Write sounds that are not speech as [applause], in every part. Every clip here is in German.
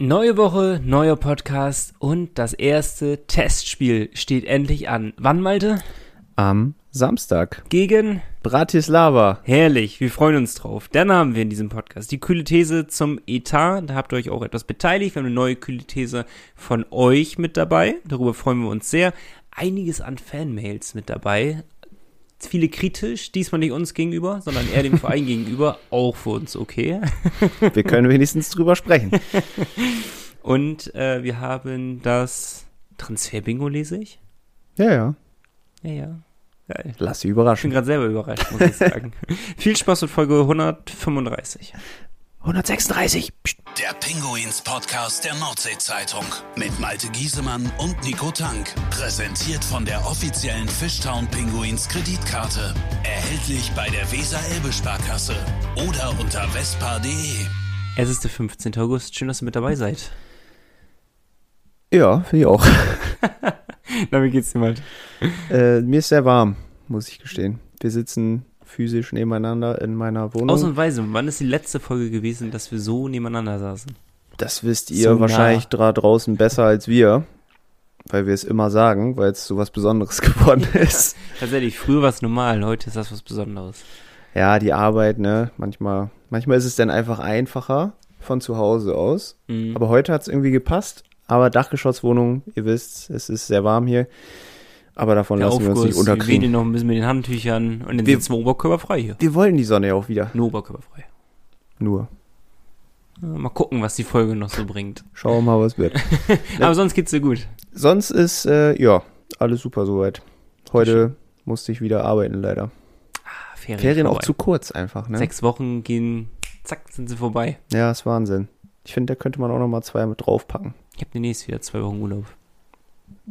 Neue Woche, neuer Podcast und das erste Testspiel steht endlich an. Wann, Malte? Am Samstag. Gegen Bratislava. Herrlich, wir freuen uns drauf. Dann haben wir in diesem Podcast die kühle These zum Etat. Da habt ihr euch auch etwas beteiligt. Wir haben eine neue kühle These von euch mit dabei. Darüber freuen wir uns sehr. Einiges an Fanmails mit dabei. Viele kritisch, diesmal nicht uns gegenüber, sondern eher dem Verein [laughs] gegenüber. Auch für uns okay. [laughs] Wir können wenigstens drüber sprechen. [laughs] Und äh, wir haben das Transfer-Bingo, lese ich. Ja, ja. Ja, ja. Geil. Lass dich Ich bin überraschen. gerade selber überrascht, muss ich sagen. Viel Spaß mit Folge 135. 136. Psst. Der Pinguins Podcast der Nordsee-Zeitung mit Malte Giesemann und Nico Tank. Präsentiert von der offiziellen Fishtown Pinguins Kreditkarte. Erhältlich bei der Weser-Elbe-Sparkasse oder unter vespa.de. Es ist der 15. August. Schön, dass ihr mit dabei seid. Ja, finde ich auch. [laughs] Na, wie geht's dir mal? Äh, mir ist sehr warm, muss ich gestehen. Wir sitzen physisch nebeneinander in meiner Wohnung. Ausnahmsweise, wann ist die letzte Folge gewesen, dass wir so nebeneinander saßen? das wisst ihr So wahrscheinlich nah. da draußen besser als wir, weil wir es immer sagen, weil es so was Besonderes [laughs] geworden ist. Tatsächlich, früher war es normal, heute ist das was Besonderes. ja, die Arbeit, ne? Manchmal, manchmal ist es dann einfach einfacher von zu Hause aus. Mhm. Aber heute hat es irgendwie gepasst. Aber Dachgeschosswohnung, ihr wisst, es ist sehr warm hier. Aber davon Der lassen wir uns nicht Aufguss, wir unterkriegen. wedeln noch ein bisschen mit den Handtüchern und dann Wir- sitzen wir oberkörperfrei hier. Wir wollen die Sonne ja auch wieder. Nur oberkörperfrei. Nur. Mal gucken, was die Folge noch so bringt. [laughs] Schauen wir mal, was wird. [laughs] Aber sonst geht's dir gut. Sonst ist, äh, ja, alles super soweit. Heute musste ich wieder arbeiten, leider. Ah, Ferien, Ferien auch zu kurz einfach, ne? Sechs Wochen gehen, zack, sind sie vorbei. Ja, ist Wahnsinn. Ich finde, da könnte man auch noch mal zwei mit draufpacken. Ich habe demnächst wieder zwei Wochen Urlaub.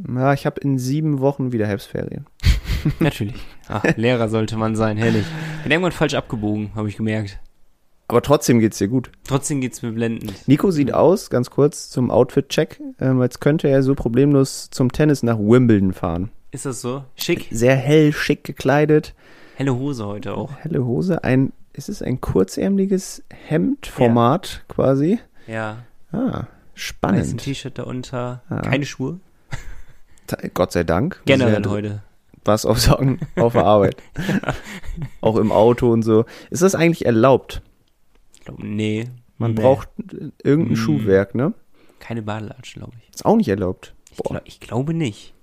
Ja, ich habe in sieben Wochen wieder Herbstferien. [laughs] Natürlich. Ach, Lehrer sollte man sein, herrlich. Bin irgendwann falsch abgebogen, habe ich gemerkt. Aber trotzdem geht's dir gut. Trotzdem geht's mir blendend. Nico sieht aus, ganz kurz zum Outfit-Check, ähm, als könnte er so problemlos zum Tennis nach Wimbledon fahren. Ist das so? Schick. Sehr hell, schick gekleidet, Helle Hose heute auch. helle Hose, ein, ist es ein kurzärmeliges Hemdformat quasi? Ja. Ah, spannend. T-Shirt darunter. Ja. Keine Schuhe. Gott sei Dank. Generell Sehr- heute. Was aufsagen auf der [laughs] Arbeit. Auch im Auto und so. Ist das eigentlich erlaubt? Ich glaube, nee. Man Nee. braucht irgendein Mm. Schuhwerk, ne? Keine Badelatschen, glaube ich. Ist auch nicht erlaubt. Ich, glaub, ich glaube nicht.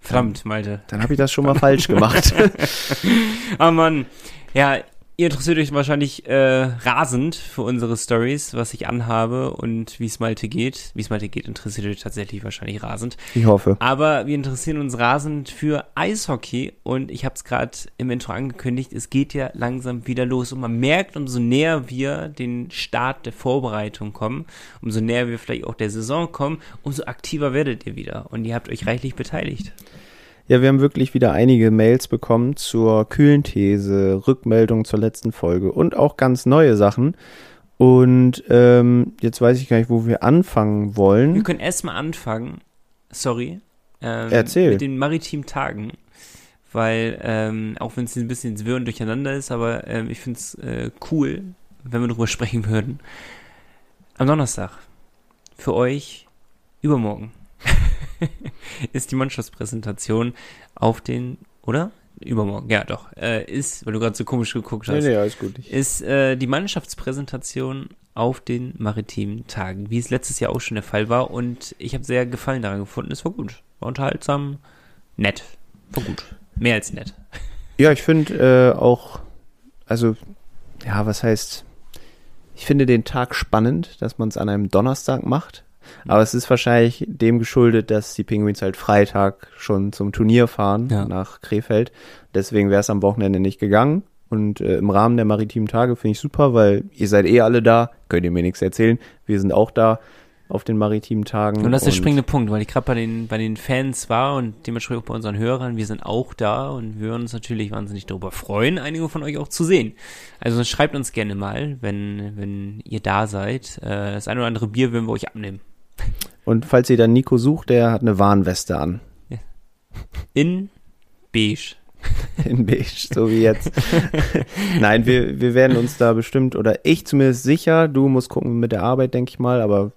Verdammt, Malte. Dann habe ich das schon mal falsch gemacht. [laughs] Ah, Mann. Ja, ihr interessiert euch wahrscheinlich äh, rasend für unsere Stories, was ich anhabe und wie es Malte geht. Wie es Malte geht, interessiert euch tatsächlich wahrscheinlich rasend. Ich hoffe. Aber wir interessieren uns rasend für Eishockey und ich habe es gerade im Intro angekündigt, es geht ja langsam wieder los und man merkt, umso näher wir den Start der Vorbereitung kommen, umso näher wir vielleicht auch der Saison kommen, umso aktiver werdet ihr wieder und ihr habt euch reichlich beteiligt. Ja, wir haben wirklich wieder einige Mails bekommen zur kühlen These, Rückmeldungen zur letzten Folge und auch ganz neue Sachen. Und ähm, jetzt weiß ich gar nicht, wo wir anfangen Wir wollen. können erstmal anfangen, sorry, ähm, Erzähl. mit den maritimen Tagen. Weil, ähm, auch wenn es ein bisschen ins Wirr und durcheinander ist, aber ähm, ich finde es äh, cool, wenn wir darüber sprechen würden. Am Donnerstag, für euch, übermorgen, [laughs] [laughs] ist die Mannschaftspräsentation auf den, oder? Übermorgen, ja doch, äh, ist, weil du gerade so komisch geguckt hast alles gut. ist äh, die Mannschaftspräsentation auf den maritimen Tagen, wie es letztes Jahr auch schon der Fall war. Und ich habe sehr Gefallen daran gefunden. Es war gut, war unterhaltsam, nett, war gut, mehr als nett. [laughs] Ja, ich finde äh, auch, also, ja, was heißt, ich finde den Tag spannend, dass man es an einem Donnerstag macht. Aber es ist wahrscheinlich dem geschuldet, dass die Penguins halt Freitag schon zum Turnier fahren Ja. nach Krefeld. Deswegen wäre es am Wochenende nicht gegangen. Und äh, im Rahmen der maritimen Tage finde ich super, weil ihr seid eh alle da, könnt ihr mir nichts erzählen. Wir sind auch da auf den maritimen Tagen. Und das ist der springende Punkt, weil ich gerade bei den, bei den Fans war und dementsprechend auch bei unseren Hörern, wir sind auch da und wir würden uns natürlich wahnsinnig darüber freuen, einige von euch auch zu sehen. Also schreibt uns gerne mal, wenn, wenn ihr da seid. Äh, das eine oder andere Bier würden wir euch abnehmen. Und falls ihr dann Nico sucht, der hat eine Warnweste an. In beige. [laughs] In beige, so wie jetzt. [laughs] Nein, wir, wir werden uns da bestimmt, oder ich zumindest sicher, du musst gucken mit der Arbeit, denke ich mal, aber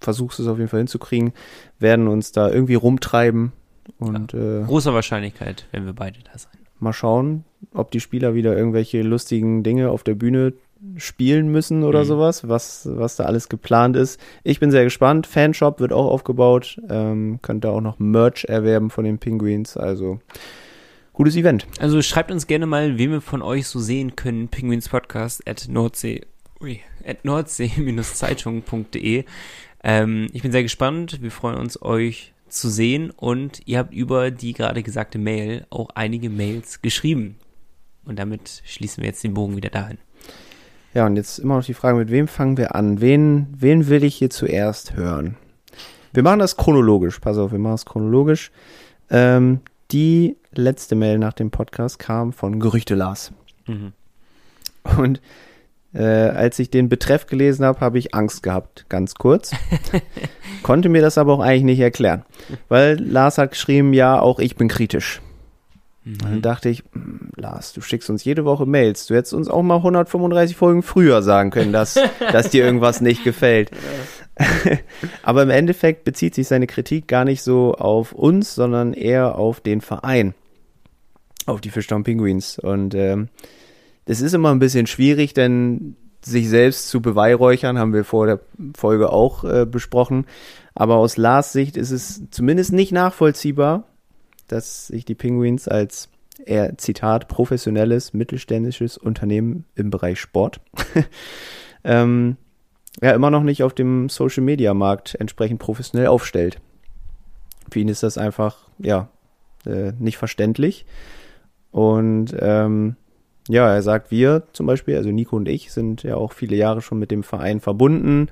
versuchst es auf jeden Fall hinzukriegen, werden uns da irgendwie rumtreiben und äh, Großer Wahrscheinlichkeit, wenn wir beide da sein. mal schauen, ob die Spieler wieder irgendwelche lustigen Dinge auf der Bühne spielen müssen oder Mhm. sowas, was, was da alles geplant ist. Ich bin sehr gespannt. Fanshop wird auch aufgebaut. Ähm, könnt ihr auch noch Merch erwerben von den Penguins. Also gutes Event. Also schreibt uns gerne mal, wen wir von euch so sehen können. Penguins Podcast at Nordsee, ui, at nordsee-zeitung.de. Ähm, ich bin sehr gespannt. Wir freuen uns, euch zu sehen. Und ihr habt über die gerade gesagte Mail auch einige Mails geschrieben. Und damit schließen wir jetzt den Bogen wieder dahin. Ja, und jetzt immer noch die Frage, mit wem fangen wir an? Wen, wen will ich hier zuerst hören? Wir machen das chronologisch. Pass auf, wir machen es chronologisch. Ähm, die letzte Mail nach dem Podcast kam von Gerüchte Lars. Mhm. Und äh, als ich den Betreff gelesen habe, habe ich Angst gehabt, ganz kurz. [laughs] Konnte mir das aber auch eigentlich nicht erklären. Weil Lars hat geschrieben, ja, auch ich bin kritisch. Und dann dachte ich, hm, Lars, du schickst uns jede Woche Mails. Du hättest uns auch mal 135 Folgen früher sagen können, dass, [laughs] dass dir irgendwas nicht gefällt. aber im Endeffekt bezieht sich seine Kritik gar nicht so auf uns, sondern eher auf den Verein. Auf die Fischtown Penguins. Und ähm, das ist immer ein bisschen schwierig, denn sich selbst zu beweihräuchern, haben wir vor der Folge auch äh, besprochen. Aber aus Lars Sicht ist es zumindest nicht nachvollziehbar, dass sich die Penguins als eher, Zitat, professionelles, mittelständisches Unternehmen im Bereich Sport [laughs] ähm, ja immer noch nicht auf dem Social Media Markt entsprechend professionell aufstellt. Für ihn ist das einfach, ja, äh, nicht verständlich. Und ähm, ja, er sagt, wir zum Beispiel, also Nico und ich, sind ja auch viele Jahre schon mit dem Verein verbunden,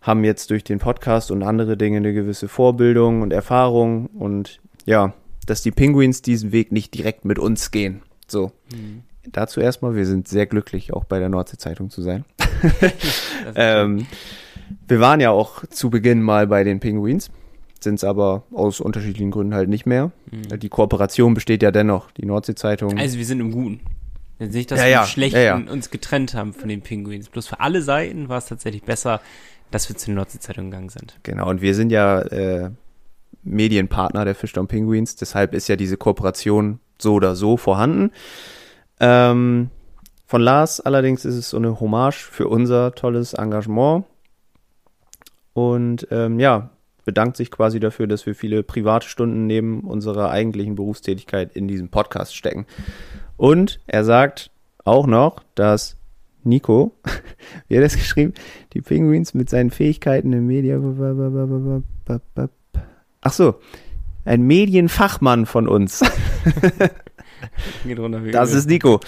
haben jetzt durch den Podcast und andere Dinge eine gewisse Vorbildung und Erfahrung und ja, dass die Penguins diesen Weg nicht direkt mit uns gehen. So. Dazu erstmal, wir sind sehr glücklich, auch bei der Nordsee-Zeitung zu sein. [laughs] [laughs] ähm, wir waren ja auch zu Beginn mal bei den Penguins, sind es aber aus unterschiedlichen Gründen halt nicht mehr. Die Kooperation besteht ja dennoch. Die Nordsee-Zeitung. Also wir sind im Guten. Jetzt nicht, dass Ja, wir ja, Schlechten ja, ja. uns getrennt haben von den Penguins. Bloß für alle Seiten war es tatsächlich besser, dass wir zu den Nordsee-Zeitung gegangen sind. Genau, und wir sind ja äh, Medienpartner der Fischtown Penguins, deshalb ist ja diese Kooperation so oder so vorhanden. Ähm, von Lars allerdings ist es so eine Hommage für unser tolles Engagement. Und ähm, ja, bedankt sich quasi dafür, dass wir viele private Stunden neben unserer eigentlichen Berufstätigkeit in diesem Podcast stecken. Und er sagt auch noch, dass Nico, [laughs] wie hat er das geschrieben? Die Penguins mit seinen Fähigkeiten im Media. Ach so, ein Medienfachmann von uns. [laughs] Das ist Nico,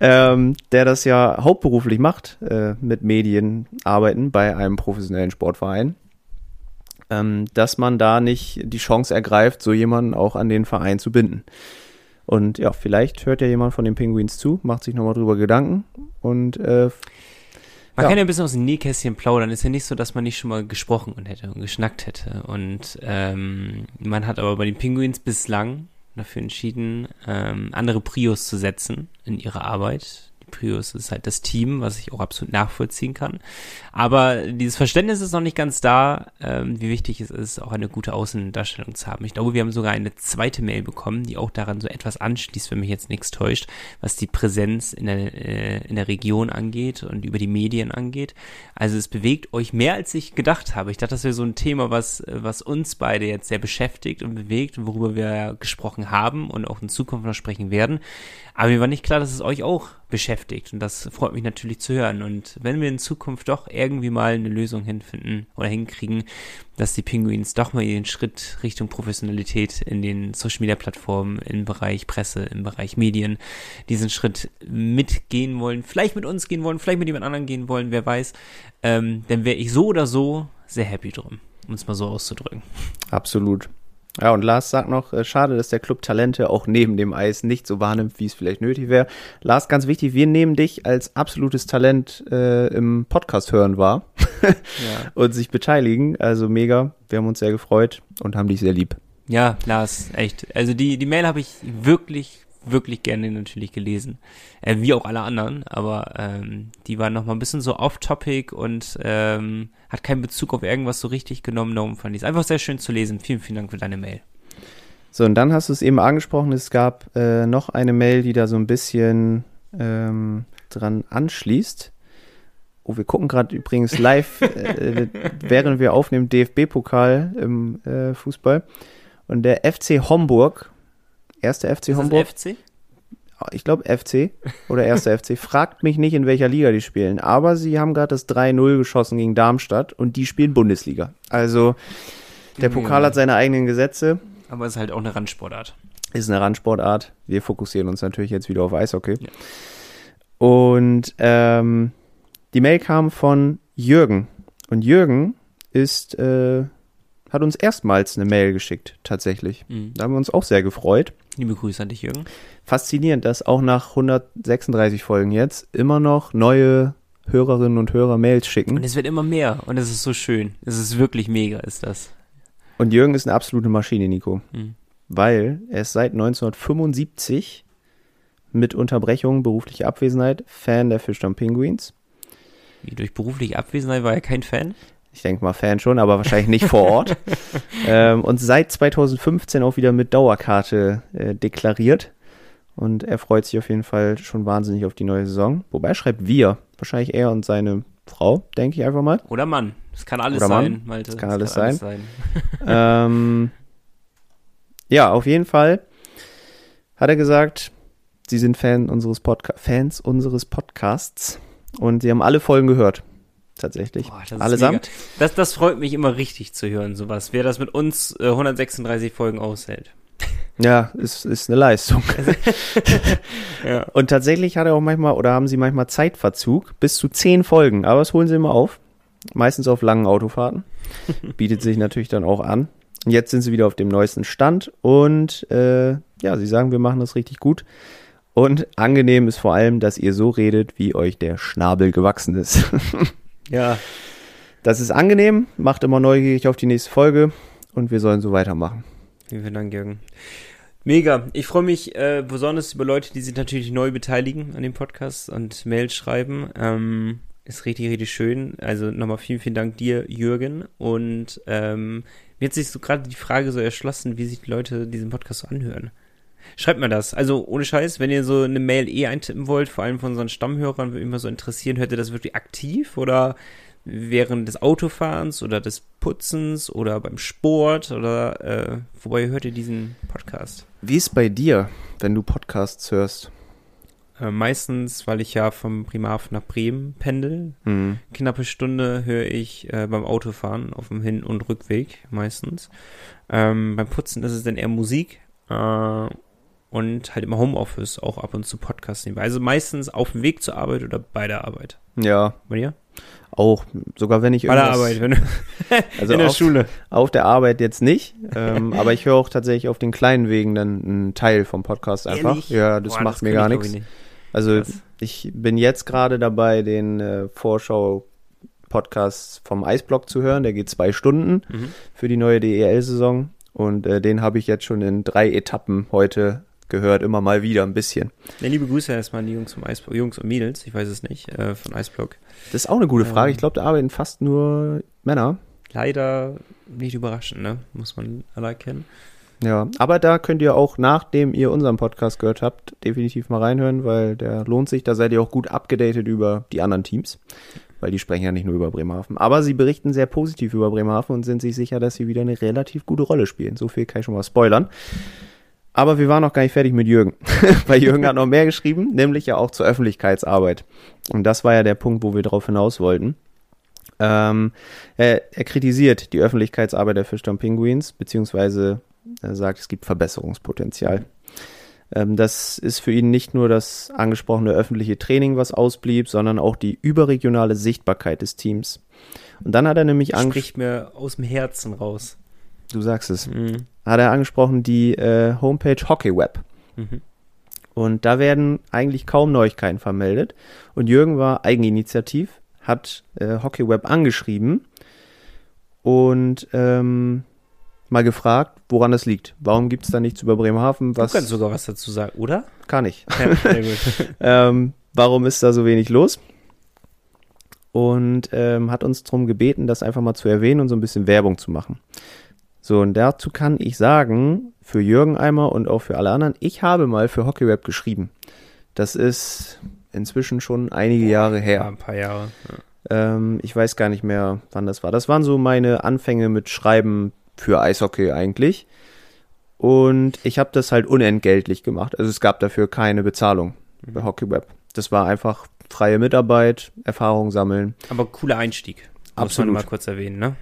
ähm, der das ja hauptberuflich macht, äh, mit Medien arbeiten bei einem professionellen Sportverein. Ähm, dass man da nicht die Chance ergreift, so jemanden auch an den Verein zu binden. Und ja, vielleicht hört ja jemand von den Penguins zu, macht sich nochmal drüber Gedanken und äh, Man Ja. kann ja ein bisschen aus dem Nähkästchen plaudern. Ist ja nicht so, dass man nicht schon mal gesprochen und hätte und geschnackt hätte. Und ähm, man hat aber bei den Penguins bislang dafür entschieden, ähm, andere Prios zu setzen in ihrer Arbeit. Die Prios ist halt das Team, was ich auch absolut nachvollziehen kann. Aber dieses Verständnis ist noch nicht ganz da, ähm, wie wichtig es ist, auch eine gute Außendarstellung zu haben. Ich glaube, wir haben sogar eine zweite Mail bekommen, die auch daran so etwas anschließt, wenn mich jetzt nichts täuscht, was die Präsenz in der, äh, in der Region angeht und über die Medien angeht. Also es bewegt euch mehr, als ich gedacht habe. Ich dachte, das wäre so ein Thema, was, was uns beide jetzt sehr beschäftigt und bewegt worüber wir gesprochen haben und auch in Zukunft noch sprechen werden. Aber mir war nicht klar, dass es euch auch beschäftigt und das freut mich natürlich zu hören. Und wenn wir in Zukunft doch irgendwie mal eine Lösung hinfinden oder hinkriegen, dass die Penguins doch mal ihren Schritt Richtung Professionalität in den Social Media Plattformen, im Bereich Presse, im Bereich Medien, diesen Schritt mitgehen wollen, vielleicht mit uns gehen wollen, vielleicht mit jemand anderem gehen wollen, wer weiß, ähm, dann wäre ich so oder so sehr happy drum, um es mal so auszudrücken. Absolut. Ja, und Lars sagt noch, äh, schade, dass der Club Talente auch neben dem Eis nicht so wahrnimmt, wie es vielleicht nötig wäre. Lars, ganz wichtig, wir nehmen dich als absolutes Talent äh, im Podcast hören wahr [laughs] Ja. und sich beteiligen. Also mega. Wir haben uns sehr gefreut und haben dich sehr lieb. Ja, Lars, echt. Also die, die Mail habe ich wirklich, wirklich gerne natürlich gelesen. Äh, wie auch alle anderen, aber ähm, die waren nochmal ein bisschen so off-topic und ähm, hat keinen Bezug auf irgendwas so richtig genommen. Darum fand ich es einfach sehr schön zu lesen. Vielen, vielen Dank für deine Mail. So, und dann hast du es eben angesprochen, es gab äh, noch eine Mail, die da so ein bisschen ähm, dran anschließt. Oh, wir gucken gerade übrigens live, äh, [laughs] während wir aufnehmen, DFB-Pokal im äh, Fußball. Und der FC Homburg, erster FC Homburg, FC? ich glaube FC oder erster FC, [laughs] fragt mich nicht, in welcher Liga die spielen. Aber sie haben gerade das 3-0 geschossen gegen Darmstadt und die spielen Bundesliga. Also der Pokal hat seine eigenen Gesetze, Aber es ist halt auch eine Randsportart. ist eine Randsportart. Wir fokussieren uns natürlich jetzt wieder auf Eishockey. Und ähm, die Mail kam von Jürgen. Und Jürgen ist, äh, hat uns erstmals eine Mail geschickt, tatsächlich. Mhm. Da haben wir uns auch sehr gefreut. Liebe Grüße an dich, Jürgen. Faszinierend, dass auch nach 136 Folgen jetzt immer noch neue Hörerinnen und Hörer Mails Und schicken. es wird immer mehr und es ist so schön. Es ist wirklich mega, ist das. Und Jürgen ist eine absolute Maschine, Nico. Mhm. Weil er ist seit 1975 mit Unterbrechung beruflicher Abwesenheit Fan der Fischdamm Penguins. Wie durch berufliche Abwesenheit war er kein Fan. Ich denke mal Fan schon, aber wahrscheinlich nicht vor Ort. [laughs] ähm, und seit 2015 auch wieder mit Dauerkarte äh, deklariert. Und er freut sich auf jeden Fall schon wahnsinnig auf die neue Saison. Wobei er schreibt wir. Wahrscheinlich er und seine Frau, denke ich einfach mal. Oder Mann. Das kann alles Oder Mann. sein, Malte. Das kann alles [laughs] ähm, ja, auf jeden Fall hat er gesagt, sie sind Fan unseres Podca Fans unseres Podcasts und sie haben alle Folgen gehört. Tatsächlich. Boah, das Allesamt. Das, das freut mich immer richtig zu hören, sowas. Wer das mit uns äh, 136 Folgen aushält. [laughs] Ja, ist, ist eine Leistung. [laughs] Ja. Und tatsächlich hat er auch manchmal, oder haben sie manchmal Zeitverzug, bis zu zehn Folgen, aber das holen sie immer auf. Meistens auf langen Autofahrten. [laughs] Bietet sich natürlich dann auch an. Jetzt sind sie wieder auf dem neuesten Stand und äh, ja, sie sagen, wir machen das richtig gut. Und angenehm ist vor allem, dass ihr so redet, wie euch der Schnabel gewachsen ist. Ja. Das ist angenehm, macht immer neugierig auf die nächste Folge und wir sollen so weitermachen. Vielen, Dank, Jürgen. Mega. Ich freue mich äh, besonders über Leute, die sich natürlich neu beteiligen an dem Podcast und Mails schreiben. Ähm, ist richtig, richtig schön. Also nochmal vielen, vielen Dank dir, Jürgen. Und ähm, mir hat sich so gerade die Frage so erschlossen, wie sich die Leute diesen Podcast so anhören. Schreibt mir das. Also ohne Scheiß, wenn ihr so eine Mail eh eintippen wollt, vor allem von unseren Stammhörern, würde mich mal so interessieren, hört ihr das wirklich aktiv oder während des Autofahrens oder des Putzens oder beim Sport oder äh, wobei hört ihr diesen Podcast? Wie ist bei dir, wenn du Podcasts hörst? Äh, meistens, weil ich ja vom Primarhafen nach Bremen pendel. Hm. Knappe Stunde höre ich äh, beim Autofahren auf dem Hin- und Rückweg meistens. Ähm, beim Putzen ist es dann eher Musik äh, und halt immer Homeoffice, auch ab und zu Podcast nebenbei. Also meistens auf dem Weg zur Arbeit oder bei der Arbeit. Ja, Bei dir? auch. Sogar wenn ich Bei der irgendwas- Arbeit, wenn Also [laughs] in der auf, Schule. auf der Arbeit jetzt nicht, ähm, aber ich höre auch tatsächlich auf den kleinen Wegen dann einen Teil vom Podcast einfach. Ehrlich? Ja, das Boah, macht mir kann gar nichts. ich, nicht. Also Krass. ich bin jetzt gerade dabei, den äh, Vorschau-Podcast vom Eisblock zu hören. Der geht zwei Stunden Mhm. für die neue DEL-Saison und äh, den habe ich jetzt schon in drei Etappen heute gehört, immer mal wieder ein bisschen. Ja, liebe Grüße erstmal an die Jungs vom Eisblock, Jungs und Mädels, ich weiß es nicht, äh, von Eisblock. Das ist auch eine gute Frage. Ähm. Ich glaube, da arbeiten fast nur Männer. Leider nicht überraschend, ne? Muss man alle erkennen. Ja, aber da könnt ihr auch, nachdem ihr unseren Podcast gehört habt, definitiv mal reinhören, weil der lohnt sich. Da seid ihr auch gut abgedatet über die anderen Teams, weil die sprechen ja nicht nur über Bremerhaven. Aber sie berichten sehr positiv über Bremerhaven und sind sich sicher, dass sie wieder eine relativ gute Rolle spielen. So viel kann ich schon mal spoilern. Aber wir waren noch gar nicht fertig mit Jürgen, [laughs] weil Jürgen hat noch mehr geschrieben, nämlich ja auch zur Öffentlichkeitsarbeit. Und das war ja der Punkt, wo wir drauf hinaus wollten. Ähm, er, er kritisiert die Öffentlichkeitsarbeit der Fischtown Penguins, beziehungsweise er sagt, es gibt Verbesserungspotenzial. Ähm, das ist für ihn nicht nur das angesprochene öffentliche Training, was ausblieb, sondern auch die überregionale Sichtbarkeit des Teams. Und dann hat er nämlich angesprochen, Spricht mir aus dem Herzen raus. Du sagst es, Mhm. hat er angesprochen die äh, Homepage HockeyWeb. Mhm. Und da werden eigentlich kaum Neuigkeiten vermeldet. Und Jürgen war eigeninitiativ, hat äh, HockeyWeb angeschrieben und ähm, mal gefragt, woran das liegt. Warum gibt es da nichts über Bremerhaven? Du Was kannst sogar was dazu sagen, oder? kann ich? Ja, [laughs] ähm, warum ist da so wenig los? Und ähm, hat uns darum gebeten, das einfach mal zu erwähnen und so ein bisschen Werbung zu machen. So, und dazu kann ich sagen, für Jürgen Eimer und auch für alle anderen, ich habe mal für Hockeyweb geschrieben. Das ist inzwischen schon einige Jahre Ja, her. ein paar Jahre. Ja. Ähm, ich weiß gar nicht mehr, wann das war. Das waren so meine Anfänge mit Schreiben für Eishockey eigentlich. Und ich habe das halt unentgeltlich gemacht. Also es gab dafür keine Bezahlung bei Hockeyweb. Das war einfach freie Mitarbeit, Erfahrung sammeln. Aber cooler Einstieg. Muss Absolut. man mal kurz erwähnen, ne?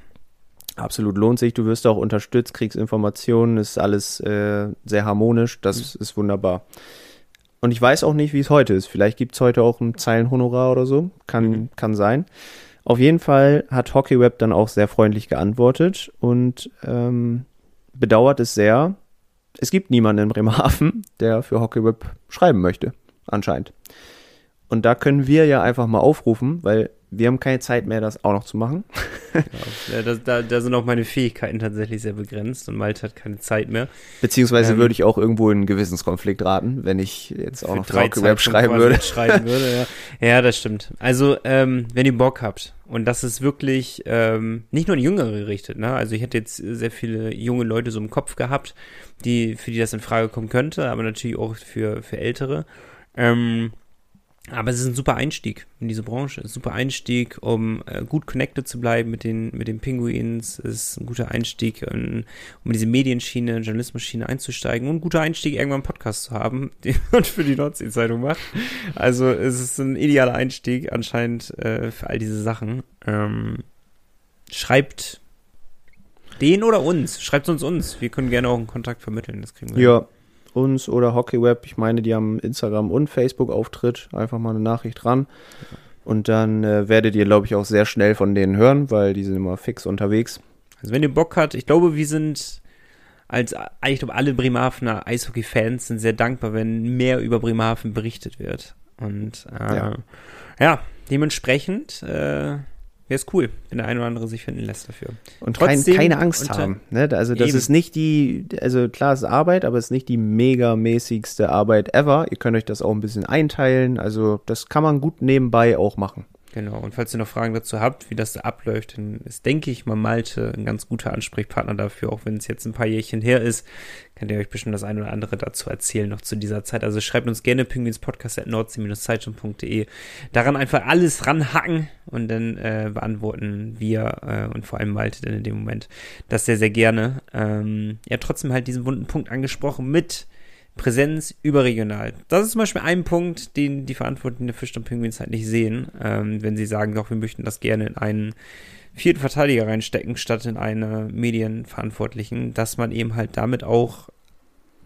Absolut lohnt sich. Du wirst auch unterstützt, kriegst Informationen, ist alles äh, sehr harmonisch. Das ist wunderbar. Und ich weiß auch nicht, wie es heute ist. Vielleicht gibt es heute auch ein Zeilenhonorar oder so. Kann, Mhm. kann sein. Auf jeden Fall hat Hockeyweb dann auch sehr freundlich geantwortet und ähm, bedauert es sehr. Es gibt niemanden in Bremerhaven, der für Hockeyweb schreiben möchte, anscheinend. Und da können wir ja einfach mal aufrufen, weil wir haben keine Zeit mehr, das auch noch zu machen. [laughs] Ja, da, da, da sind auch meine Fähigkeiten tatsächlich sehr begrenzt und Malte hat keine Zeit mehr. Beziehungsweise Ähm, würde ich auch irgendwo in einen Gewissenskonflikt raten, wenn ich jetzt auch noch Hockeyweb Zeitungen schreiben würde. mitschreiben würde ja. [laughs] ja, das stimmt. Also, ähm, wenn ihr Bock habt, und das ist wirklich ähm, nicht nur an Jüngere gerichtet, ne? Also ich hätte jetzt sehr viele junge Leute so im Kopf gehabt, die, für die das in Frage kommen könnte, aber natürlich auch für, für Ältere. Ähm, aber es ist ein super Einstieg in diese Branche. Es ist ein super Einstieg, um äh, gut connected zu bleiben mit den, mit den Pinguins. Es ist ein guter Einstieg, in, um in diese Medienschiene, Journalismusschiene einzusteigen und ein guter Einstieg, irgendwann einen Podcast zu haben, [laughs] den man für die Nordsee-Zeitung macht. Also es ist ein idealer Einstieg anscheinend äh, für all diese Sachen. Ähm, schreibt den oder uns. Schreibt uns uns. Wir können gerne auch einen Kontakt vermitteln. Das kriegen wir. Ja, uns oder Hockeyweb. Ich meine, die haben Instagram und Facebook-Auftritt. Einfach mal eine Nachricht ran. Und dann äh, werdet ihr, glaube ich, auch sehr schnell von denen hören, weil die sind immer fix unterwegs. Also wenn ihr Bock habt, ich glaube, wir sind als, ich glaube, alle Bremerhavener Eishockey-Fans sind sehr dankbar, wenn mehr über Bremerhaven berichtet wird. Und äh, ja. Ja. dementsprechend äh, wäre es cool, wenn der eine oder andere sich finden lässt dafür. Und kein, Trotzdem keine Angst unter- haben. Ne? Also das Eben. ist nicht die, also klar es ist Arbeit, aber es ist nicht die megamäßigste Arbeit ever. Ihr könnt euch das auch ein bisschen einteilen. Also das kann man gut nebenbei auch machen. Genau, und falls ihr noch Fragen dazu habt, wie das da abläuft, dann ist, denke ich mal, Malte ein ganz guter Ansprechpartner dafür, auch wenn es jetzt ein paar Jährchen her ist, könnt ihr euch bestimmt das eine oder andere dazu erzählen, noch zu dieser Zeit. Also schreibt uns gerne pinguinspodcast.nordsee-zeitung.de. Daran einfach alles ranhacken und dann äh, beantworten wir äh, und vor allem Malte dann in dem Moment das sehr, sehr gerne. Ähm, ja, trotzdem halt diesen wunden Punkt angesprochen mit Präsenz überregional. Das ist zum Beispiel ein Punkt, den die Verantwortlichen der Fisch und Pinguins halt nicht sehen, ähm, wenn sie sagen, doch, wir möchten das gerne in einen vierten Verteidiger reinstecken, statt in eine Medienverantwortlichen, dass man eben halt damit auch,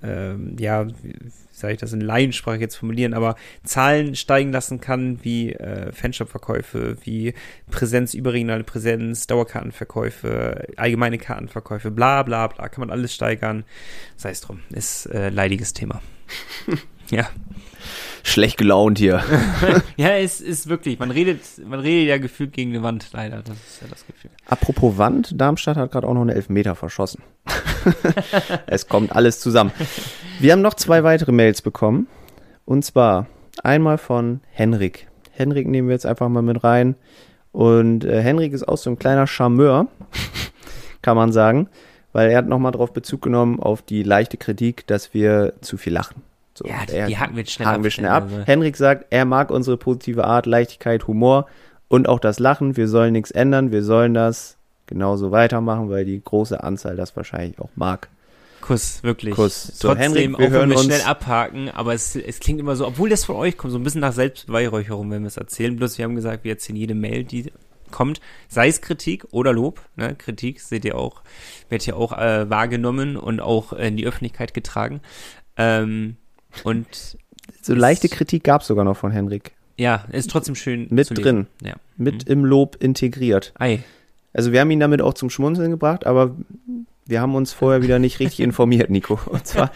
ähm, ja, wie sage ich das in Laiensprache jetzt formulieren, aber Zahlen steigen lassen kann, wie äh, Fanshop-Verkäufe, wie Präsenz, überregionale Präsenz, Dauerkartenverkäufe, allgemeine Kartenverkäufe, bla bla bla, kann man alles steigern. Sei es drum, ist äh, leidiges Thema. [laughs] ja. Schlecht gelaunt hier. [laughs] Ja, es ist wirklich, man redet, man redet ja gefühlt gegen eine Wand, leider. Das ist ja das Gefühl. Apropos Wand, Darmstadt hat gerade auch noch eine Elfmeter verschossen. [laughs] es kommt alles zusammen. Wir haben noch zwei weitere Mails bekommen. Und zwar einmal von Henrik. Henrik nehmen wir jetzt einfach mal mit rein. Und äh, Henrik ist auch so ein kleiner Charmeur, [laughs] kann man sagen, weil er hat nochmal darauf Bezug genommen auf die leichte Kritik, dass wir zu viel lachen. So, Ja, die, die hacken wir schnell haken ab. wir schnell ab. Also, Henrik sagt, er mag unsere positive Art, Leichtigkeit, Humor und auch das Lachen. Wir sollen nichts ändern, wir sollen das genauso weitermachen, weil die große Anzahl das wahrscheinlich auch mag. Kuss, wirklich. Kuss. So, Trotzdem, Henrik, wir auch wenn hören wir uns- schnell abhaken, aber es, es klingt immer so, obwohl das von euch kommt, so ein bisschen nach Selbstbeweihräucherung, wenn wir es erzählen. Bloß wir haben gesagt, wir erzählen jede Mail, die kommt, sei es Kritik oder Lob. Ne? Kritik seht ihr auch, wird ja auch äh, wahrgenommen und auch in die Öffentlichkeit getragen. Ähm, und So leichte Kritik gab es sogar noch von Henrik. ja, ist trotzdem schön Mit drin. Ja. Mit im Lob integriert. Ei. Also wir haben ihn damit auch zum Schmunzeln gebracht, aber wir haben uns vorher wieder nicht richtig [laughs] informiert, Nico. Und zwar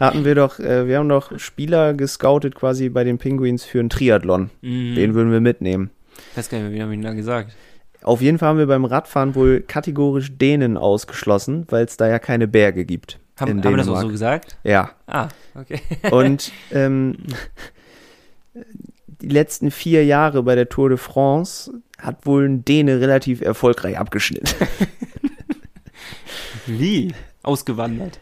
hatten wir doch, äh, wir haben doch Spieler gescoutet quasi bei den Penguins für einen Triathlon. Mhm. Den würden wir mitnehmen. Ich weiß gar nicht mehr, wie haben wir ihn da gesagt? auf jeden Fall haben wir beim Radfahren wohl kategorisch Dänen ausgeschlossen, weil es da ja keine Berge gibt. Haben, in haben wir das auch so gesagt? Ja. Ah, okay. [laughs] Und ähm, die letzten vier Jahre bei der Tour de France hat wohl ein Däne relativ erfolgreich abgeschnitten. [laughs] Wie? Ausgewandert.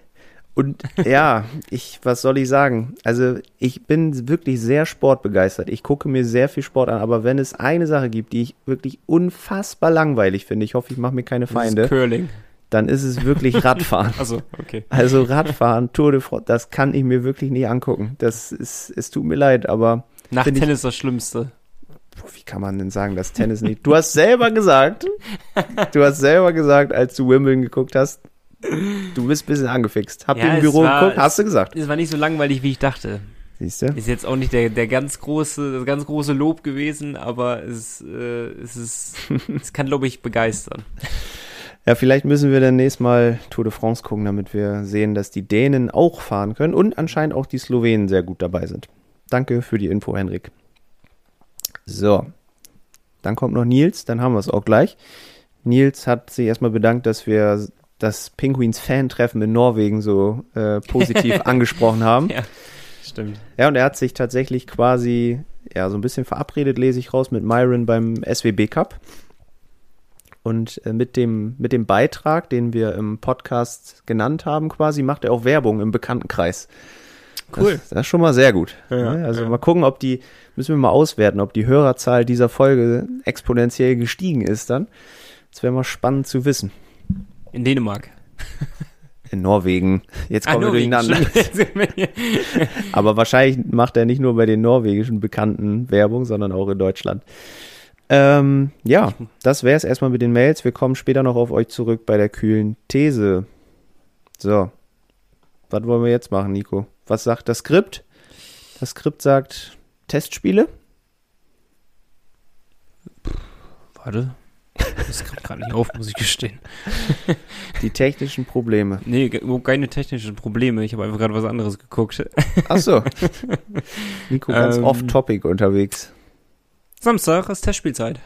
Und ja, ich, was soll ich sagen? Also ich bin wirklich sehr sportbegeistert. Ich gucke mir sehr viel Sport an, aber wenn es eine Sache gibt, die ich wirklich unfassbar langweilig finde, ich hoffe, ich mache mir keine Das ist Feinde, Curling. Dann ist es wirklich [laughs] Radfahren. Also, okay. Also Radfahren, Tour de France, das kann ich mir wirklich nicht angucken. Das ist, es tut mir leid, aber Nach Find ich- Tennis das Schlimmste. wie kann man denn sagen, dass Tennis nicht? Du hast selber gesagt, [laughs] du hast selber gesagt, als du Wimbledon geguckt hast, du bist ein bisschen angefixt. Habt Ja, ihr im Büro war- geguckt? Hast du gesagt? Es war nicht so langweilig, wie ich dachte. Siehst du? Ist jetzt auch nicht der, der ganz große, das ganz große Lob gewesen, aber es, äh, es ist, [laughs] es kann, glaube ich, begeistern. Ja, vielleicht müssen wir dann nächstes Mal Tour de France gucken, damit wir sehen, dass die Dänen auch fahren können und anscheinend auch die Slowenen sehr gut dabei sind. Danke für die Info, Henrik. So, dann kommt noch Nils, dann haben wir es auch gleich. Nils hat sich erstmal bedankt, dass wir das Penguins Fan-Treffen in Norwegen so äh, positiv [laughs] angesprochen haben. Ja, stimmt. Ja, und er hat sich tatsächlich quasi, ja, so ein bisschen verabredet, lese ich raus, mit Myron beim SWB Cup. Und äh, mit, dem, mit dem Beitrag, den wir im Podcast genannt haben, quasi, macht er auch Werbung im Bekanntenkreis. Cool. Das, das ist schon mal sehr gut. Ja, Ne? also ja. mal gucken, ob die, müssen wir mal auswerten, ob die Hörerzahl dieser Folge exponentiell gestiegen ist dann. Das wäre mal spannend zu wissen. In Dänemark. In Norwegen. Jetzt kommen wir Norwegen, durcheinander. Aber wahrscheinlich macht er nicht nur bei den norwegischen Bekannten Werbung, sondern auch in Deutschland. Ähm, ja, das wäre es erstmal mit den Mails. Wir kommen später noch auf euch zurück bei der kühlen These. So, was wollen wir jetzt machen, Nico? Was sagt das Skript? Das Skript sagt Testspiele. Warte. Das kommt gerade nicht auf, muss ich gestehen. Die technischen Probleme. Nee, keine technischen Probleme. Ich habe einfach gerade was anderes geguckt. Ach so. [laughs] Nico ganz Ähm. off-topic unterwegs. Samstag ist Testspielzeit.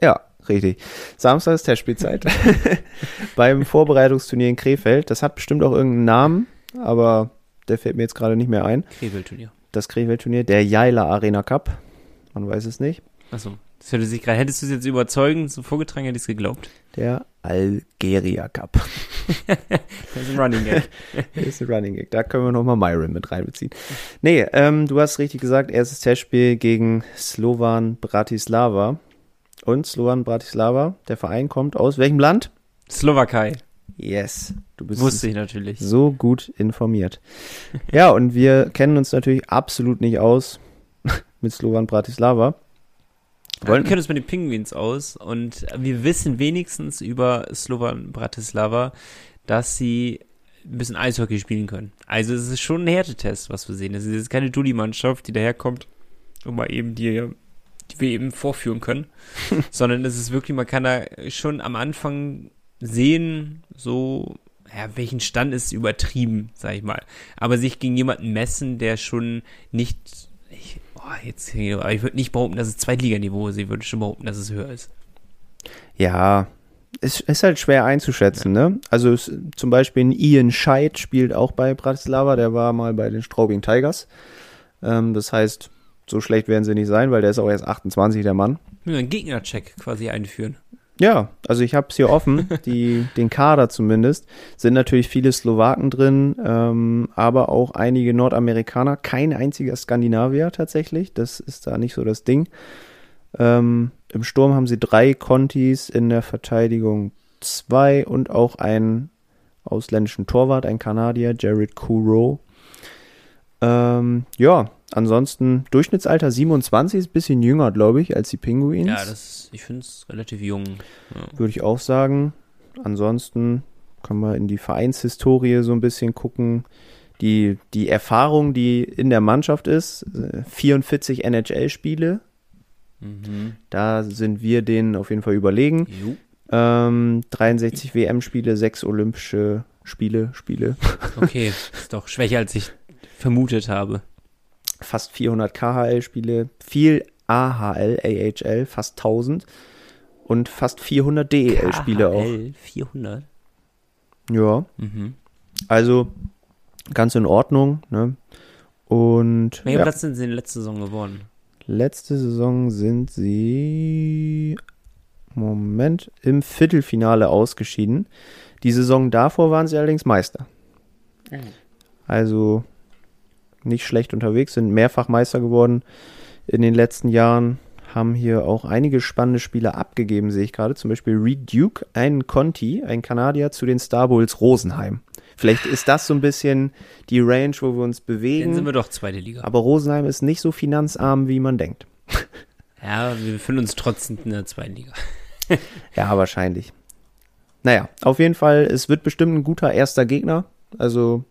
Ja, richtig. Samstag ist Testspielzeit. [laughs] Beim Vorbereitungsturnier in Krefeld. Das hat bestimmt auch irgendeinen Namen, aber der fällt mir jetzt gerade nicht mehr ein. Krefeld-Turnier. Das Krefeld-Turnier, der Jaila Arena Cup. Man weiß es nicht. Achso. Das hörte sich gerade, hättest du es jetzt überzeugend so vorgetragen, hätte ich es geglaubt. Der Algeria Cup. [laughs] Das ist ein Running Gag. [laughs] Das ist ein Running Gag. Da können wir nochmal Myron mit reinbeziehen. Nee, ähm, du hast richtig gesagt, erstes Testspiel gegen Slovan Bratislava. Und Slovan Bratislava, der Verein kommt aus welchem Land? Slowakei. Yes. Du bist Wusste ich natürlich. so gut informiert. Ja, und wir kennen uns natürlich absolut nicht aus [laughs] mit Slovan Bratislava. Wir Wollen- kennen uns mit den Penguins aus und wir wissen wenigstens über Slovan Bratislava, dass sie ein bisschen Eishockey spielen können. Also es ist schon ein Härtetest, was wir sehen. Es ist keine Dulli-Mannschaft, die daherkommt und mal eben die, die wir eben vorführen können, [laughs] sondern es ist wirklich, man kann da schon am Anfang sehen, so, ja, welchen Stand ist übertrieben, sag ich mal. Aber sich gegen jemanden messen, der schon nicht, ich, jetzt, aber ich würde nicht behaupten, dass es Zweitliganiveau ist, ich würde schon behaupten, dass es höher ist. Ja, es ist halt schwer einzuschätzen, ne? Also es, zum Beispiel ein Ian Scheid spielt auch bei Bratislava, der war mal bei den Straubing Tigers. Ähm, das heißt, so schlecht werden sie nicht sein, weil der ist auch erst 28, der Mann. Wir einen Gegnercheck quasi einführen. Ja, also ich habe es hier offen, [laughs] die, den Kader zumindest. Sind natürlich viele Slowaken drin, ähm, aber auch einige Nordamerikaner. Kein einziger Skandinavier tatsächlich. Das ist da nicht so das Ding. Ähm, Im Sturm haben sie drei Contis, in der Verteidigung zwei und auch einen ausländischen Torwart, ein Kanadier, Jared Couro. Ähm, ja, ansonsten Durchschnittsalter 27, ist ein bisschen jünger, glaube ich, als die Penguins Ja, das, ich finde es relativ jung. Ja. würde ich auch sagen. Ansonsten können wir in die Vereinshistorie so ein bisschen gucken. Die, die Erfahrung, die in der Mannschaft ist, äh, 44 NHL-Spiele, Mhm. da sind wir denen auf jeden Fall überlegen. Ähm, 63 WM-Spiele, 6 Olympische Spiele, Spiele, Okay, [laughs] ist doch schwächer, als ich vermutet habe. Fast 400 KHL-Spiele, viel AHL, AHL, fast 1000 und fast 400 DEL-Spiele auch. KHL 400. Ja, Mhm. also ganz in Ordnung. Ne? Und Welchen ja, Platz sind sie in der letzten Saison geworden? letzte Saison sind sie, Moment, im Viertelfinale ausgeschieden. Die Saison davor waren sie allerdings Meister. Also nicht schlecht unterwegs, sind mehrfach Meister geworden in den letzten Jahren. Haben hier auch einige spannende Spieler abgegeben, sehe ich gerade. Zum Beispiel Reed Duke, ein Conti, ein Kanadier zu den Star Bulls Rosenheim. Vielleicht ist das so ein bisschen die Range, wo wir uns Dann sind bewegen. wir doch zweite Liga. Aber Rosenheim ist nicht so finanzarm, wie man denkt. [laughs] Ja, wir befinden uns trotzdem in der zweiten Liga. [laughs] Ja, wahrscheinlich. Naja, auf jeden Fall, es wird bestimmt ein guter erster Gegner. Also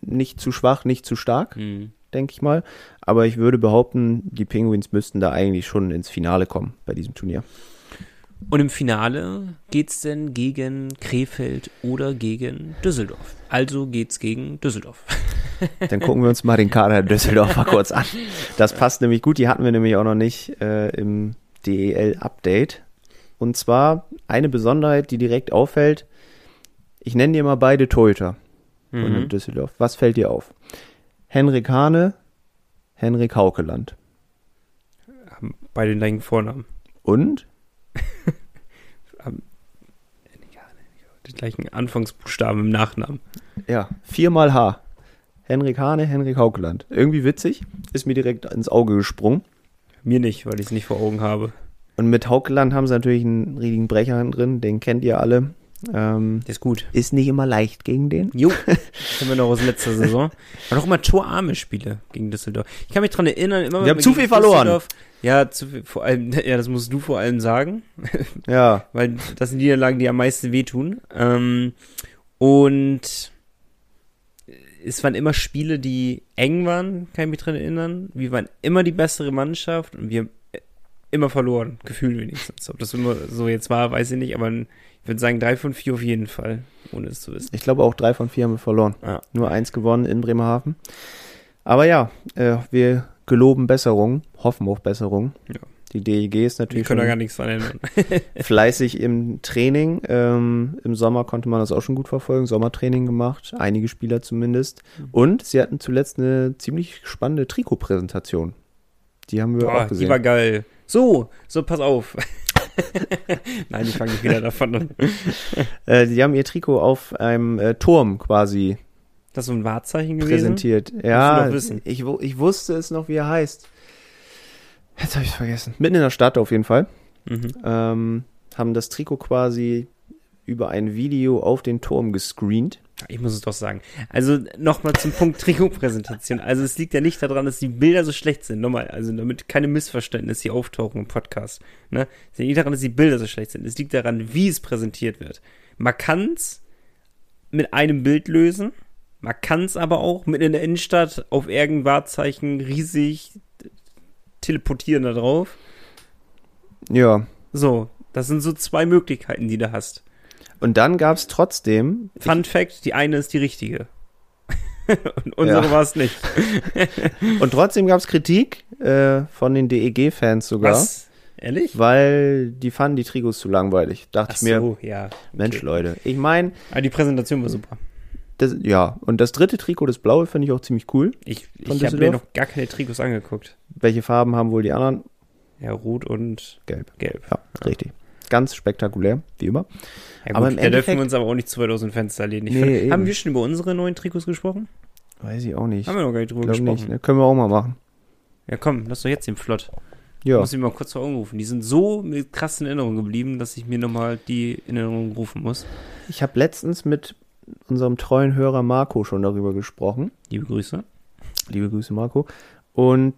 nicht zu schwach, nicht zu stark, Mhm. denke ich mal. Aber ich würde behaupten, die Penguins müssten da eigentlich schon ins Finale kommen bei diesem Turnier. Und im Finale geht's denn gegen Krefeld oder gegen Düsseldorf. Also geht's gegen Düsseldorf. [laughs] Dann gucken wir uns mal den Kader der Düsseldorfer [laughs] kurz an. Das passt nämlich gut. Die hatten wir nämlich auch noch nicht äh, im DEL-Update. Und zwar eine Besonderheit, die direkt auffällt. Ich nenne dir mal beide Torhüter von Mhm. Düsseldorf. Was fällt dir auf? Henrik Hane, Henrik Haukeland. Haben beide den gleichen Vornamen. Und? [laughs] Den gleichen Anfangsbuchstaben im Nachnamen. Ja, viermal H. Henrik Hane, Henrik Haukeland. Irgendwie witzig. Ist mir direkt ins Auge gesprungen. Mir nicht, weil ich es nicht vor Augen habe. Und mit Haukeland haben sie natürlich einen riesigen Brecher drin. Den kennt ihr alle. Ähm, ist gut. ist nicht immer leicht gegen den. Jo, [laughs] das haben wir noch aus letzter Saison. [laughs] War doch immer torarme Spiele gegen Düsseldorf. Ich kann mich dran erinnern, immer Wir haben zu viel verloren. Ja, zu viel, vor allem, [laughs] ja, das musst du vor allem sagen, Ja, weil das sind Niederlagen, die am meisten wehtun. Ähm, und es waren immer Spiele, die eng waren, kann ich mich dran erinnern. Wir waren immer die bessere Mannschaft und wir haben immer verloren, gefühlt wenigstens. Ob das immer so jetzt war, weiß ich nicht, aber ich würde sagen drei von vier auf jeden Fall, ohne es zu wissen. ich glaube auch drei von vier haben wir verloren. Ja. Nur eins gewonnen in Bremerhaven. Aber ja, äh, wir geloben Besserung, hoffen auf Besserung. Ja. Die DEG ist Wir natürlich können da gar nichts dran ändern. [laughs] [laughs] fleißig im Training. Ähm, Im Sommer konnte man das auch schon gut verfolgen. Sommertraining gemacht, einige Spieler zumindest. Und sie hatten zuletzt eine ziemlich spannende Trikotpräsentation. Die haben wir Boah, auch die gesehen. war geil. So, so, pass auf. [laughs] Nein, ich fange nicht wieder davon an. [laughs] Äh, die haben ihr Trikot auf einem äh, Turm quasi Das ist so ein Wahrzeichen gewesen. präsentiert. Ja. Ich, ich wusste es noch, wie er heißt. Jetzt habe ich vergessen. Mitten in der Stadt auf jeden Fall. Mhm. Ähm, haben das Trikot quasi über ein Video auf den Turm gescreent. Ich muss es doch sagen. Also nochmal zum Punkt [laughs] Trikotpräsentation. Also es liegt ja nicht daran, dass die Bilder so schlecht sind. Nochmal, also damit keine Missverständnisse hier auftauchen im Podcast. Ne? Es liegt nicht daran, dass die Bilder so schlecht sind. Es liegt daran, wie es präsentiert wird. Man kann es mit einem Bild lösen. Man kann es aber auch mitten in der Innenstadt auf irgendein Wahrzeichen riesig teleportieren da drauf. Ja. So, das sind so zwei Möglichkeiten, die du hast. Und dann gab es trotzdem, Fun Fact, die eine ist die richtige. [laughs] Und unsere Ja. war es nicht. [laughs] und trotzdem gab es Kritik äh, von den DEG-Fans sogar, Was? Ehrlich? weil die fanden die Trikots zu langweilig. Dachte Ach ich mir, so, ja. Mensch okay. Leute, ich meine, Aber die Präsentation war super. das, ja, und das dritte Trikot, das blaue, finde ich auch ziemlich cool. Ich, ich habe mir noch gar keine Trikots angeguckt. Welche Farben haben wohl die anderen? Ja, rot und Gelb. gelb. Ja, richtig. Ganz spektakulär, wie immer. Ja, Aber im da dürfen Endeffekt- wir uns aber auch nicht zu weit aus dem Fenster lehnen. Ich Nee, haben wir schon über unsere neuen Trikots gesprochen? Weiß ich auch nicht. Haben wir noch gar nicht drüber Glaub gesprochen. nicht, ne? Können wir auch mal machen. Ja, komm, lass doch jetzt den Flott. Ich Ja. muss ihn mal kurz vor Augen rufen. Die sind so mit krassen Erinnerungen geblieben, dass ich mir nochmal die in Erinnerung rufen muss. Ich habe letztens mit unserem treuen Hörer Marco schon darüber gesprochen. Liebe Grüße. Liebe Grüße, Marco. Und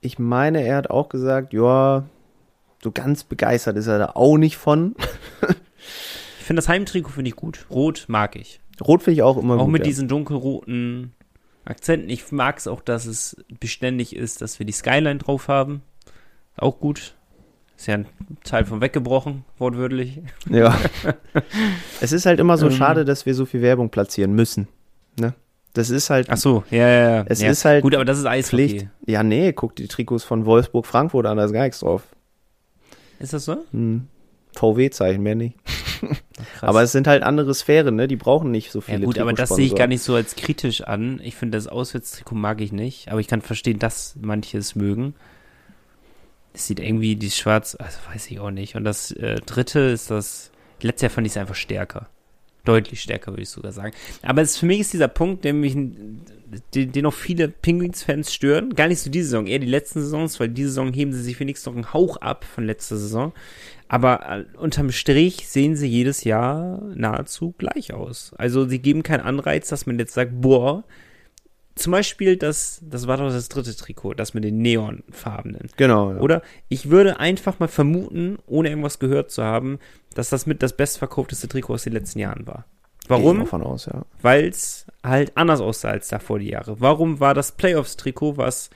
ich meine, er hat auch gesagt, ja, so ganz begeistert ist er da auch nicht von. [laughs] Ich finde das Heimtrikot finde ich gut. Rot mag ich. Rot finde ich auch immer auch gut. mit ja. diesen dunkelroten Akzenten. Ich mag es auch, dass es beständig ist, dass wir die Skyline drauf haben. Auch gut. Ist ja ein Teil von weggebrochen, wortwörtlich. [laughs] Ja. [laughs] es ist halt immer so Ähm. schade, dass wir so viel Werbung platzieren müssen. Ne? Das ist halt Ach so, ja, ja, ja. Es ja. ist halt Gut, aber das ist Eishockey. Pflicht. Ja, nee, guck die Trikots von Wolfsburg, Frankfurt an, da ist gar nichts drauf. Ist das so? Hm. VW-Zeichen, mehr nicht. Krass. Aber es sind halt andere Sphären, ne? Die brauchen nicht so ja viele gut, aber das sehe ich gar nicht so als kritisch an. Ich finde, das Auswärtstrikot mag ich nicht. Aber ich kann verstehen, dass manche es mögen. Es sieht irgendwie, die Schwarz, also weiß ich auch nicht. Und das äh, dritte ist das, letztes Jahr fand ich es einfach stärker. Deutlich stärker, würde ich sogar sagen. Aber es, für mich ist dieser Punkt, der mich, den, den auch viele Penguins-Fans stören. Gar nicht so diese Saison, eher die letzten Saisons, weil diese Saison heben sie sich wenigstens noch einen Hauch ab von letzter Saison. Aber äh, unterm Strich sehen sie jedes Jahr nahezu gleich aus. Also sie geben keinen Anreiz, dass man jetzt sagt, boah, zum Beispiel das, das war doch das dritte Trikot, das mit den Neonfarbenen. Genau. Ja. Oder ich würde einfach mal vermuten, ohne irgendwas gehört zu haben, dass das mit das bestverkaufteste Trikot aus den letzten Jahren war. Warum? ja. Weil es halt anders aussah als davor die Jahre. Warum war das Playoffs-Trikot, was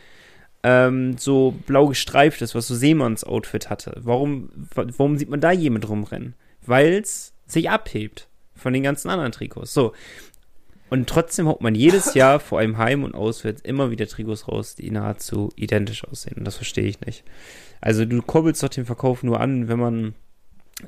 ähm, so blau gestreift ist, was so Seemanns Outfit hatte? Warum, wa- warum sieht man da jemand rumrennen? Weil es sich abhebt von den ganzen anderen Trikots. So. Und trotzdem haut man jedes Jahr [laughs] vor allem heim und auswärts immer wieder Trikots raus, die nahezu identisch aussehen. Und das verstehe ich nicht. Also du kurbelst doch den Verkauf nur an, wenn man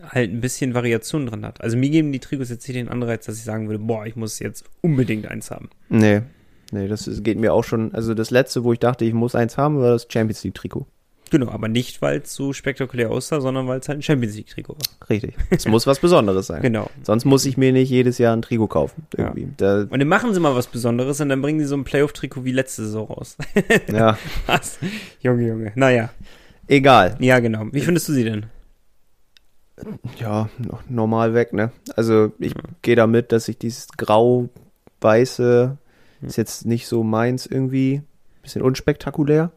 halt ein bisschen Variation drin hat. Also mir geben die Trikots jetzt nicht den Anreiz, dass ich sagen würde, boah, ich muss jetzt unbedingt eins haben. Nee. Nee, das geht mir auch schon. Also das letzte, wo ich dachte, ich muss eins haben, war das Champions League-Trikot. Genau, aber nicht, weil es so spektakulär aussah, sondern weil es halt ein Champions League-Trikot war. Richtig. Es muss was Besonderes sein. Genau. Sonst muss ich mir nicht jedes Jahr ein Trikot kaufen. Ja. Irgendwie. Da, Und dann machen sie mal was Besonderes und dann bringen sie so ein Playoff-Trikot wie letzte Saison raus. [laughs] ja, was? Junge, Junge. Naja. egal. Ja, genau. Wie findest du sie denn? Ja, no- normal weg, ne? Also ich gehe damit, dass ich dieses grau-weiße ist jetzt nicht so meins irgendwie. Bisschen unspektakulär.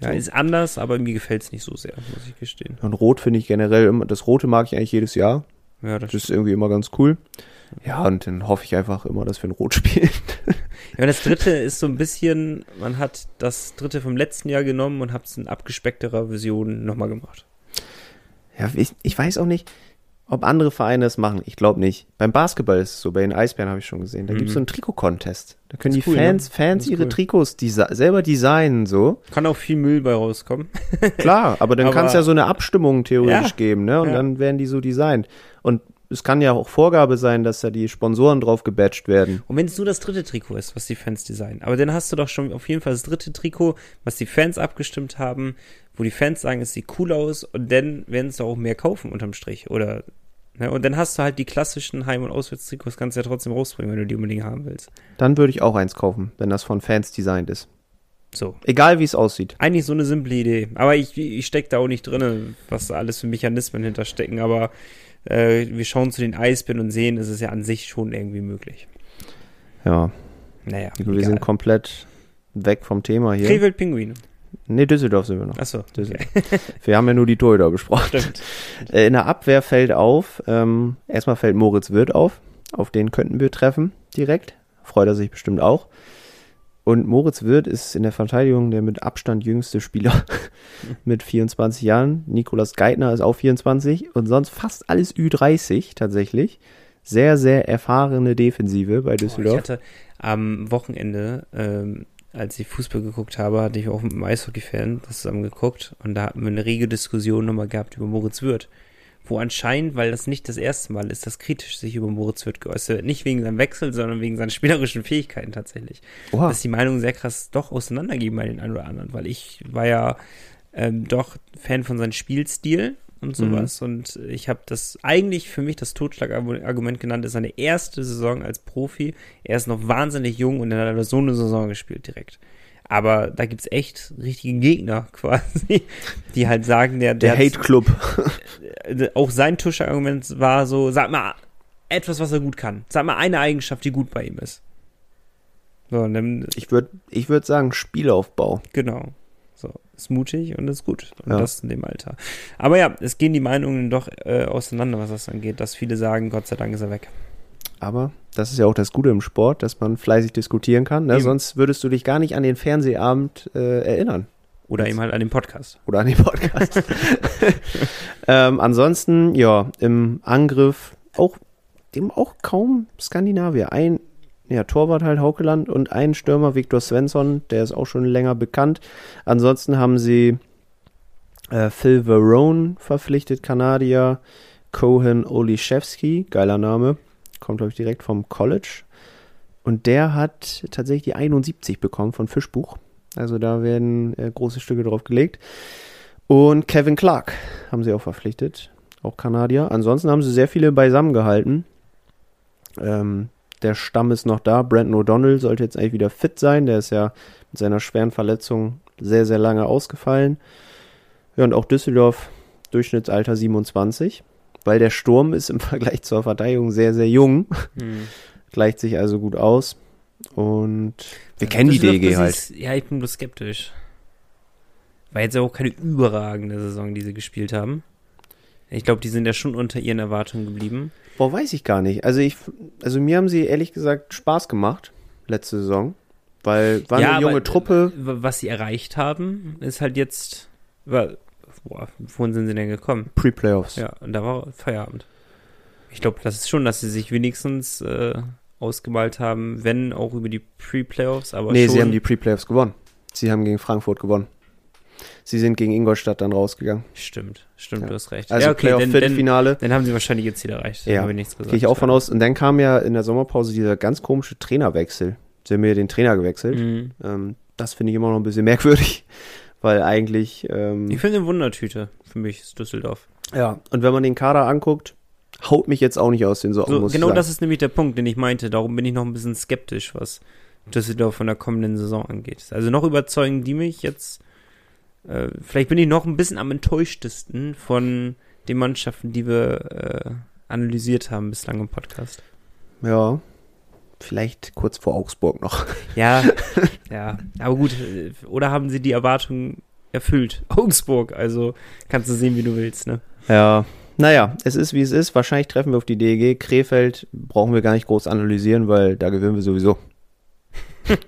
Ja, So. ist anders, aber mir gefällt es nicht so sehr, muss ich gestehen. Und Rot finde ich generell immer, das Rote mag ich eigentlich jedes Jahr. Ja, das, Das ist irgendwie immer ganz cool. Ja, und dann hoffe ich einfach immer, dass wir ein Rot [laughs] spielen. ja, und das dritte ist so ein bisschen, man hat das dritte vom letzten Jahr genommen und hat es in abgespeckterer Version nochmal gemacht. Ja, ich, ich weiß auch nicht, ob andere Vereine das machen. Ich glaube nicht. Beim Basketball ist es so, bei den Eisbären habe ich schon gesehen. Da Mhm. gibt es so einen Trikot-Contest. Da können die cool, Fans, ne? Fans ihre cool. Trikots desi selber designen, so. Kann auch viel Müll bei rauskommen. [laughs] Klar, aber dann kann es ja so eine Abstimmung theoretisch Ja, geben, ne? Und ja. dann werden die so designt. Und es kann ja auch Vorgabe sein, dass da die Sponsoren drauf gebatcht werden. Und wenn es nur das dritte Trikot ist, was die Fans designen, aber dann hast du doch schon auf jeden Fall das dritte Trikot, was die Fans abgestimmt haben, wo die Fans sagen, es sieht cool aus und dann werden es doch auch mehr kaufen unterm Strich. Oder ne? und dann hast du halt die klassischen Heim- und Auswärtstrikots, kannst du ja trotzdem rausbringen, wenn du die unbedingt haben willst. Dann würde ich auch eins kaufen, wenn das von Fans designt ist. So. Egal wie es aussieht. Eigentlich so eine simple Idee. Aber ich, ich stecke da auch nicht drin, was da alles für Mechanismen hinterstecken. Aber äh, wir schauen zu den Eisbären und sehen, es ist ja an sich schon irgendwie möglich. Ja, Naja, wir sind komplett weg vom Thema hier. Krefeld Pinguine. Nee, Düsseldorf sind wir noch. Achso, Düsseldorf. Wir haben ja nur die Torhüter besprochen. stimmt. Äh, In der Abwehr fällt auf, ähm, erstmal fällt Moritz Wirth auf. Auf den könnten wir treffen direkt. Freut er sich bestimmt auch. Und Moritz Wirth ist in der Verteidigung der mit Abstand jüngste Spieler [laughs] mit 24 Jahren. Nikolas Geithner ist auch 24 und sonst fast alles Ü30 tatsächlich. Sehr, sehr erfahrene Defensive bei Boah, ich Düsseldorf. hatte am Wochenende, ähm, als ich Fußball geguckt habe, hatte ich auch mit einem Eishockey-Fan das zusammen geguckt und da hatten wir eine rege Diskussion nochmal gehabt über Moritz Wirth. Wo anscheinend, weil das nicht das erste Mal ist, dass kritisch sich über Moritz Wirth geäußert wird. Nicht wegen seinem Wechsel, sondern wegen seinen spielerischen Fähigkeiten tatsächlich. Oha. Dass die Meinungen sehr krass doch auseinandergehen bei den einen oder anderen, weil ich war ja ähm, doch Fan von seinem Spielstil und sowas und ich habe das eigentlich für mich das Totschlagargument genannt, ist seine erste Saison als Profi. Er ist noch wahnsinnig jung und dann hat er so eine Saison gespielt direkt. Aber da gibt's echt richtige Gegner [laughs] quasi, die halt sagen, der, Der hat- Hate Club. [laughs] äh, auch sein Tuschargument war so, sag mal etwas, was er gut kann. Sag mal eine Eigenschaft, die gut bei ihm ist. So, dann, Ich würde ich würd sagen Spielaufbau. genau. Ist mutig und ist gut. Und Ja. das in dem Alter. Aber ja, es gehen die Meinungen doch äh, auseinander, was das angeht, dass viele sagen, Gott sei Dank ist er weg. Aber das ist ja auch das Gute im Sport, dass man fleißig diskutieren kann. Ne? Sonst würdest du dich gar nicht an den Fernsehabend äh, erinnern. Oder eben halt an den Podcast. Oder an den Podcast. [laughs] [laughs] ähm, ansonsten, ja, im Angriff auch, dem auch kaum Skandinavier. Ein ja, Torwart halt Haukeland und einen Stürmer, Viktor Svensson, der ist auch schon länger bekannt. Ansonsten haben sie äh, Phil Verone verpflichtet, Kanadier, Cohen Oliszewski, geiler Name, kommt glaube ich direkt vom College. Und der hat tatsächlich die 71 bekommen von Fischbuch. Also da werden äh, große Stücke drauf gelegt. Und Kevin Clark haben sie auch verpflichtet, auch Kanadier. Ansonsten haben sie sehr viele beisammen gehalten. Ähm, der Stamm ist noch da. Brandon O'Donnell sollte jetzt eigentlich wieder fit sein. Der ist ja mit seiner schweren Verletzung sehr, sehr lange ausgefallen. Ja, und auch Düsseldorf, Durchschnittsalter 27. Weil der Sturm ist im [laughs] Vergleich zur Verteidigung sehr, sehr jung. Hm. Gleicht sich also gut aus. Und wir Ja, kennen die das halt. Ist, ja, ich bin bloß skeptisch. War jetzt auch keine überragende Saison, die sie gespielt haben. Ich glaube, die sind ja schon unter ihren Erwartungen geblieben. Boah, weiß ich gar nicht. Also ich, also mir haben sie ehrlich gesagt Spaß gemacht letzte Saison, weil war ja, eine junge aber, Truppe. äh, Was sie erreicht haben, ist halt jetzt. War, boah, wohin sind sie denn gekommen? Pre-Playoffs. Ja, und da war Feierabend. Ich glaube, das ist schon, dass sie sich wenigstens äh, ausgemalt haben, wenn auch über die Pre-Playoffs, aber nee, schon. sie haben die Pre-Playoffs gewonnen. Sie haben gegen Frankfurt gewonnen. Sie sind gegen Ingolstadt dann rausgegangen. Stimmt, stimmt, Ja. du hast recht. Also ja, okay, Playoff dann, dann, Viertelfinale. dann haben sie wahrscheinlich ihr Ziel erreicht. Ja, habe ich nichts gesagt. Gehe ich auch von aus. Und dann kam ja in der Sommerpause dieser ganz komische Trainerwechsel. Sie haben ja den Trainer gewechselt. Mhm. Ähm, das finde ich immer noch ein bisschen [laughs] merkwürdig, weil eigentlich ähm, Ich finde eine Wundertüte für mich ist Düsseldorf. ja. Und wenn man den Kader anguckt, haut mich jetzt auch nicht aus den Socken. So, genau das ist nämlich der Punkt, den ich meinte. Darum bin ich noch ein bisschen skeptisch, was Düsseldorf von der kommenden Saison angeht. Also noch überzeugen die mich jetzt. Äh, vielleicht bin ich noch ein bisschen am enttäuschtesten von den Mannschaften, die wir äh, analysiert haben bislang im Podcast. Ja. Vielleicht kurz vor Augsburg noch. [laughs] Ja, ja. Aber gut, äh, oder haben sie die Erwartungen erfüllt? [laughs] Augsburg, also kannst du sehen, wie du willst, ne? Ja. Naja, es ist wie es ist. Wahrscheinlich treffen wir auf die DEG. Krefeld brauchen wir gar nicht groß analysieren, weil da gewinnen wir sowieso. [laughs]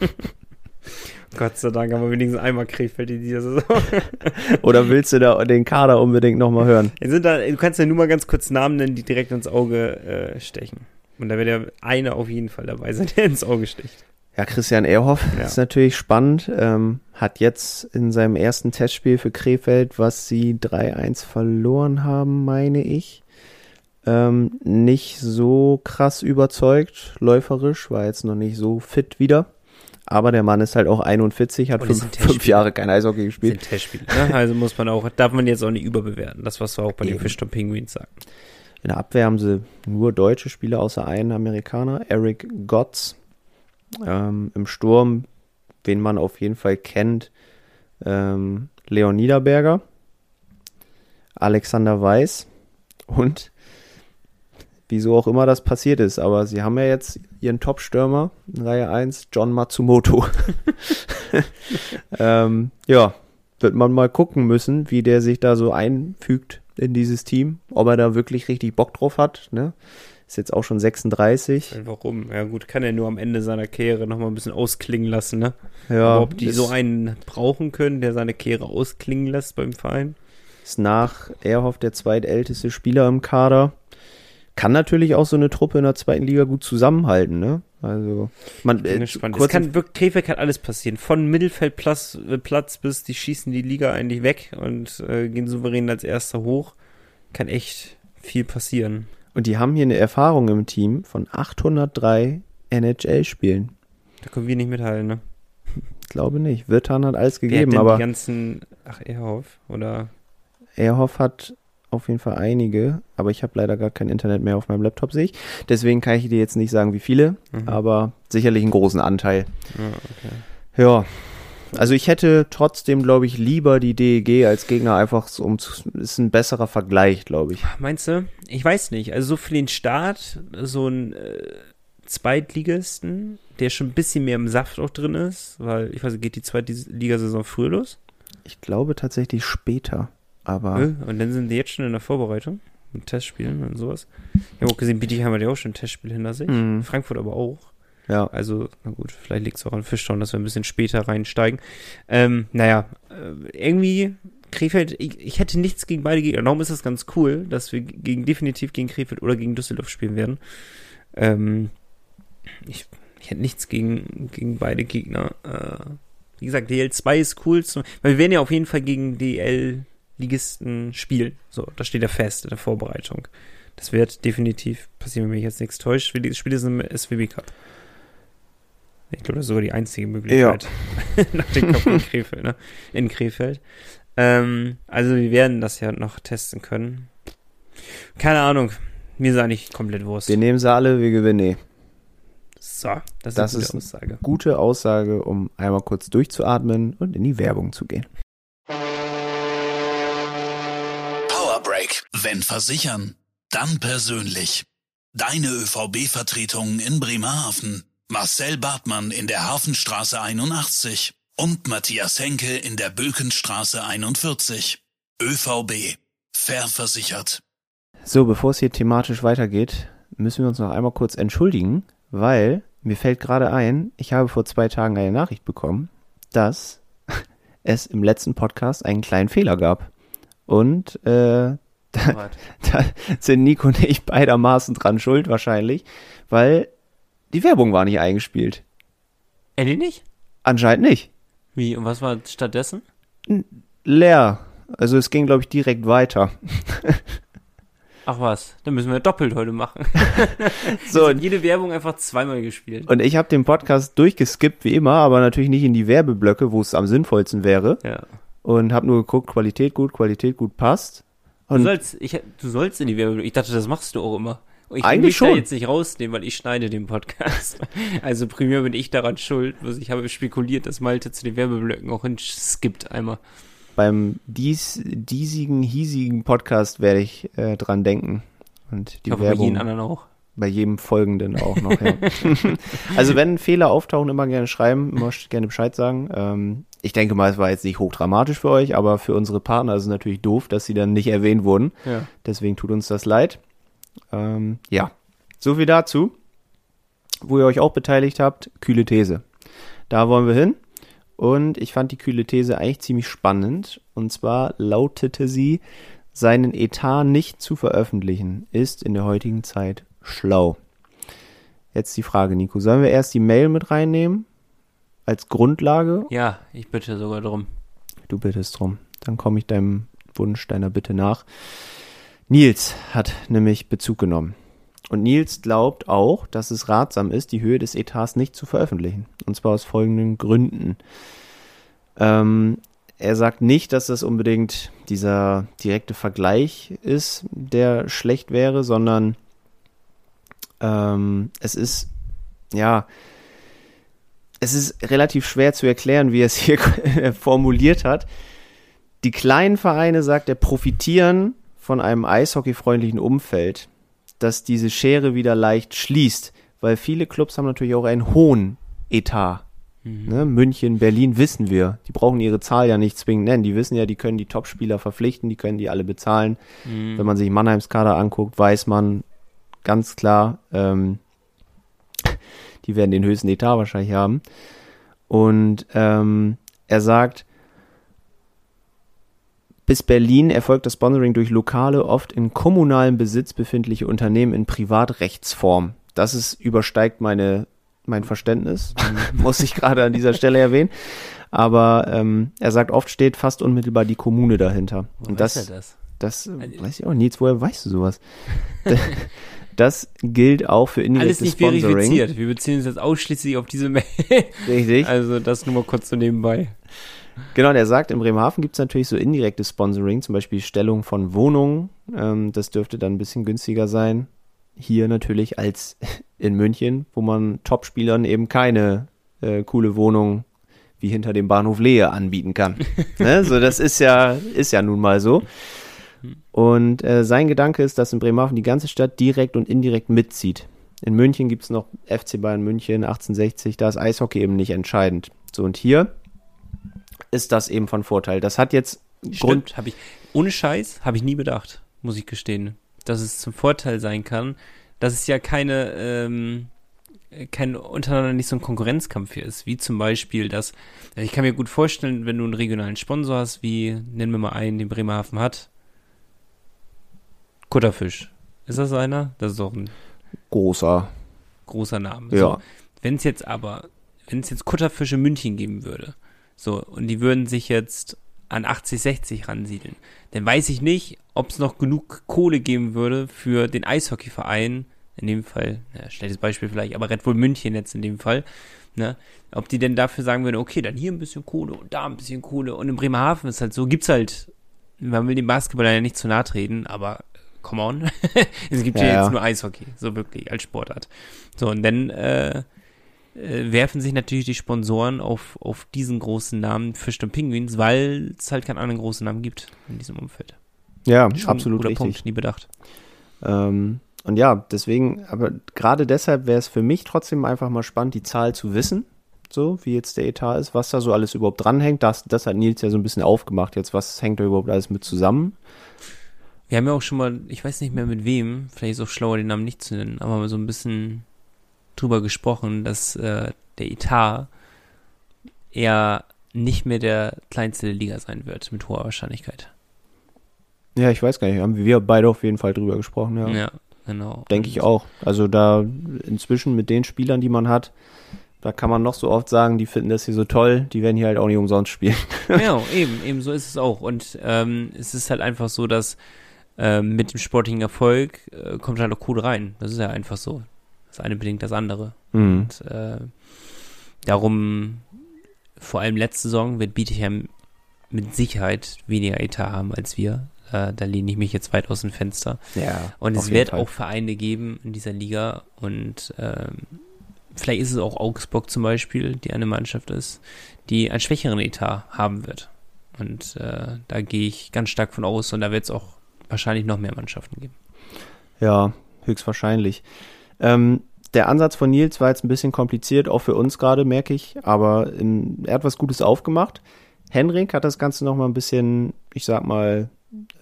Gott sei Dank haben wir wenigstens einmal Krefeld in dieser Saison. [laughs] Oder willst du da den Kader unbedingt nochmal hören? Da, du kannst ja nur mal ganz kurz Namen nennen, die direkt ins Auge äh, stechen. Und da wird ja einer auf jeden Fall dabei sein, [laughs] der ins Auge sticht. Ja, Christian Ehrhoff Ja. ist natürlich spannend. Ähm, hat jetzt in seinem ersten Testspiel für Krefeld, was sie 3-1 verloren haben, meine ich, ähm, nicht so krass überzeugt. Läuferisch war jetzt noch nicht so fit wieder. Aber der Mann ist halt auch 41, hat Und fünf, fünf Jahre kein Eishockey gespielt. sind Testspiele. Ne? Also muss man auch, darf man jetzt auch nicht überbewerten. Das, was wir auch bei den Eben. Fischton Penguins sagen. In der Abwehr haben sie nur deutsche Spieler, außer einen Amerikaner, Eric Gotts. Ähm, Im Sturm, wen man auf jeden Fall kennt, ähm, Leon Niederberger, Alexander Weiß und wieso auch immer das passiert ist, aber sie haben ja jetzt ihren Top-Stürmer in Reihe 1, John Matsumoto. [laughs] [laughs] ähm, ja, wird man mal gucken müssen, wie der sich da so einfügt in dieses Team, ob er da wirklich richtig Bock drauf hat. Ne? Ist jetzt auch schon 36. Warum? Ja gut, kann er nur am Ende seiner Karriere nochmal ein bisschen ausklingen lassen, ne? Ja, Aber ob die so einen brauchen können, der seine Karriere ausklingen lässt beim Verein? ist nach Erhoff der zweitälteste Spieler im Kader. Kann natürlich auch so eine Truppe in der zweiten Liga gut zusammenhalten, ne? Also, man, äh, kurz kann Krefeld kann alles passieren. Von Mittelfeldplatz äh, Platz bis die schießen die Liga eigentlich weg und äh, gehen souverän als Erster hoch. Kann echt viel passieren. und die haben hier eine Erfahrung im Team von 803 NHL-Spielen. Da können wir nicht mithalten, ne? Ich glaube nicht. Wirtan hat alles Wer hat gegeben, denn aber die ganzen, ach, Erhoff, oder? Erhoff hat auf jeden Fall einige, aber ich habe leider gar kein Internet mehr auf meinem Laptop, sehe ich. Deswegen kann ich dir jetzt nicht sagen, wie viele, Mhm. aber sicherlich einen großen Anteil. Ja, okay. Ja, also ich hätte trotzdem, glaube ich, lieber die DEG als Gegner einfach so um zu, ist ein besserer Vergleich, glaube ich. Meinst du? Ich weiß nicht. Also so für den Start, so ein äh, Zweitligisten, der schon ein bisschen mehr im Saft auch drin ist, weil, ich weiß nicht, geht die Zweitligasaison früher los? Ich glaube tatsächlich später, aber Äh, Und dann sind die jetzt schon in der Vorbereitung mit Testspielen und sowas. Ich habe auch gesehen, Bietigheim hat ja auch schon ein Testspiel hinter sich. Mhm. Frankfurt aber auch. ja, Also, na gut, vielleicht liegt es auch an Fischtown, dass wir ein bisschen später reinsteigen. Ähm, naja, äh, irgendwie Krefeld, ich, ich hätte nichts gegen beide Gegner. Darum ist es ganz cool, dass wir gegen definitiv gegen Krefeld oder gegen Düsseldorf spielen werden. Ähm, ich, ich hätte nichts gegen, gegen beide Gegner. Äh, wie gesagt, DL2 ist cool, zum, weil wir werden ja auf jeden Fall gegen DL-Ligisten spielen. So, das steht ja fest in der Vorbereitung. Das wird definitiv passieren, wenn mich jetzt nichts täuscht. Wir Spiele sind im SWB Cup. Ich glaube, das ist sogar die einzige Möglichkeit. Ja. [laughs] Nach dem Cup in Krefeld, ne? In Krefeld. Ähm, also wir werden das ja noch testen können. Keine Ahnung. Mir ist eigentlich komplett Wurst. Wir nehmen sie alle, wir gewinnen eh. So, das, das ist eine gute Aussage, um einmal kurz durchzuatmen und in die Werbung zu gehen. Wenn versichern, dann persönlich. Deine ÖVB-Vertretung in Bremerhaven. Marcel Bartmann in der Hafenstraße 81 und Matthias Henke in der Bökenstraße 41. ÖVB. Fair versichert. So, bevor es hier thematisch weitergeht, müssen wir uns noch einmal kurz entschuldigen, weil mir fällt gerade ein, ich habe vor zwei Tagen eine Nachricht bekommen, dass [laughs] es im letzten Podcast einen kleinen Fehler gab. Und äh, da, [laughs] da sind Nico und ich beidermaßen dran schuld wahrscheinlich, weil die Werbung war nicht eingespielt. Eddie nicht? Anscheinend nicht. Wie? Und was war stattdessen? Leer. Also es ging, glaube ich, direkt weiter. [laughs] Ach was, dann müssen wir doppelt heute machen. [laughs] so, und jede Werbung einfach zweimal gespielt. Und ich habe den Podcast durchgeskippt wie immer, aber natürlich nicht in die Werbeblöcke, wo es am sinnvollsten wäre. Ja. Und habe nur geguckt, Qualität gut, Qualität gut passt. Und du sollst, ich, du sollst in die Werbeblöcke. Ich dachte, das machst du auch immer. Ich will mich schon. da jetzt nicht rausnehmen, weil ich schneide den Podcast. [laughs] Also primär bin ich daran schuld. Ich habe spekuliert, dass Malte zu den Werbeblöcken auch hinskippt einmal beim dies, diesigen, hiesigen Podcast werde ich äh, dran denken. Und die ich hoffe, Werbung, bei jedem anderen auch. Bei jedem folgenden auch noch, ja. [laughs] also wenn Fehler auftauchen, immer gerne schreiben, immer gerne Bescheid sagen. Ähm, ich denke mal, es war jetzt nicht hochdramatisch für euch, aber für unsere Partner ist es natürlich doof, dass sie dann nicht erwähnt wurden. Ja. Deswegen tut uns das leid. Ähm, ja, so viel dazu. Wo ihr euch auch beteiligt habt, kühle These. Da wollen wir hin. Und ich fand die kühle These eigentlich ziemlich spannend. Und zwar lautete sie, seinen Etat nicht zu veröffentlichen, ist in der heutigen Zeit schlau. Jetzt die Frage, Nico. Sollen wir erst die Mail mit reinnehmen? Als Grundlage? Ja, ich bitte sogar drum. Du bittest drum. Dann komme ich deinem Wunsch, deiner Bitte nach. Nils hat nämlich Bezug genommen. Und Nils glaubt auch, dass es ratsam ist, die Höhe des Etats nicht zu veröffentlichen. Und zwar aus folgenden Gründen. Ähm, er sagt nicht, dass das unbedingt dieser direkte Vergleich ist, der schlecht wäre, sondern ähm, es ist, ja, es ist relativ schwer zu erklären, wie er es [laughs] hier formuliert hat. Die kleinen Vereine, sagt er, profitieren von einem eishockeyfreundlichen Umfeld dass diese Schere wieder leicht schließt, weil viele Clubs haben natürlich auch einen hohen Etat. Mhm. Ne? München, Berlin wissen wir, die brauchen ihre Zahl ja nicht zwingend nennen. Die wissen ja, die können die Topspieler verpflichten, die können die alle bezahlen. Mhm. Wenn man sich Mannheims Kader anguckt, weiß man ganz klar, ähm, die werden den höchsten Etat wahrscheinlich haben. Und ähm, er sagt, bis Berlin erfolgt das Sponsoring durch lokale, oft in kommunalem Besitz befindliche Unternehmen in Privatrechtsform. Das ist, übersteigt meine, mein Verständnis, [laughs] muss ich gerade an dieser Stelle erwähnen. Aber ähm, er sagt, oft steht fast unmittelbar die Kommune dahinter. Wo Und das, das? Das weiß ich auch nicht. Woher weißt du sowas? [laughs] [laughs] Das gilt auch für indirektes Alles nicht Sponsoring. verifiziert. Wir beziehen uns jetzt ausschließlich auf diese Mail. Richtig. Also das nur mal kurz so nebenbei. Genau, und er sagt, in Bremerhaven gibt es natürlich so indirektes Sponsoring, zum Beispiel Stellung von Wohnungen. Ähm, das dürfte dann ein bisschen günstiger sein. Hier natürlich als [laughs] in München, wo man Topspielern eben keine äh, coole Wohnung wie hinter dem Bahnhof Lehe anbieten kann. [laughs] ne? So, das ist ja, ist ja nun mal so. Und äh, sein Gedanke ist, dass in Bremerhaven die ganze Stadt direkt und indirekt mitzieht. In München gibt es noch FC Bayern München 1860, da ist Eishockey eben nicht entscheidend. So, und hier ist das eben von Vorteil. Das hat jetzt Stimmt, Grund. Habe ich ohne Scheiß habe ich nie bedacht, muss ich gestehen, dass es zum Vorteil sein kann, dass es ja keine ähm, kein untereinander nicht so ein Konkurrenzkampf hier ist, wie zum Beispiel das. Ich kann mir gut vorstellen, wenn du einen regionalen Sponsor hast, wie nennen wir mal einen, den Bremerhaven hat. Kutterfisch. Ist das einer? Das ist doch ein großer großer Name. Ja. So wenn es jetzt aber, wenn es jetzt Kutterfische München geben würde, so, und die würden sich jetzt an 80, 60 ransiedeln, dann weiß ich nicht, ob es noch genug Kohle geben würde für den Eishockeyverein, in dem Fall, ja, schlechtes Beispiel vielleicht, aber Red Bull München jetzt in dem Fall, ne, ob die denn dafür sagen würden, okay, dann hier ein bisschen Kohle und da ein bisschen Kohle und in Bremerhaven ist halt so, gibt's halt, man will dem Basketball ja nicht zu nahe treten, aber come on, [laughs] es gibt Ja, ja, ja. jetzt nur Eishockey, so wirklich als Sportart. So, und dann äh, äh, werfen sich natürlich die Sponsoren auf, auf diesen großen Namen Fisch und Pinguins, weil es halt keinen anderen großen Namen gibt in diesem Umfeld. Ja, Schon absolut guter richtig. Punkt, nie bedacht. Ähm, und ja, deswegen, aber gerade deshalb wäre es für mich trotzdem einfach mal spannend, die Zahl zu wissen, so wie jetzt der Etat ist, was da so alles überhaupt dranhängt. Das, das hat Nils ja so ein bisschen aufgemacht. Jetzt, was hängt da überhaupt alles mit zusammen? Wir haben ja auch schon mal, ich weiß nicht mehr mit wem, vielleicht ist es auch schlauer, den Namen nicht zu nennen, aber mal so ein bisschen drüber gesprochen, dass äh, der Etat eher nicht mehr der kleinste der Liga sein wird, mit hoher Wahrscheinlichkeit. Ja, ich weiß gar nicht. Haben wir beide auf jeden Fall drüber gesprochen, ja. Ja, genau. Denke ich auch. Also da inzwischen mit den Spielern, die man hat, da kann man noch so oft sagen, die finden das hier so toll, die werden hier halt auch nicht umsonst spielen. Ja, [laughs] eben, eben so ist es auch. Und ähm, es ist halt einfach so, dass ähm, mit dem sportlichen Erfolg äh, kommt halt auch Kohle rein. Das ist ja einfach so. Das eine bedingt das andere. Mhm. Und äh, darum, vor allem letzte Saison, wird Bietigheim mit Sicherheit weniger Etat haben als wir. Äh, da lehne ich mich jetzt weit aus dem Fenster. Ja. Und es wird Fall. auch Vereine geben in dieser Liga und ähm, vielleicht ist es auch Augsburg zum Beispiel, die eine Mannschaft ist, die einen schwächeren Etat haben wird. Und äh, da gehe ich ganz stark von aus und da wird es auch wahrscheinlich noch mehr Mannschaften geben. Ja, höchstwahrscheinlich. Ähm, der Ansatz von Nils war jetzt ein bisschen kompliziert, auch für uns gerade, merke ich, aber ähm, er hat was Gutes aufgemacht. Henrik hat das Ganze nochmal ein bisschen, ich sag mal,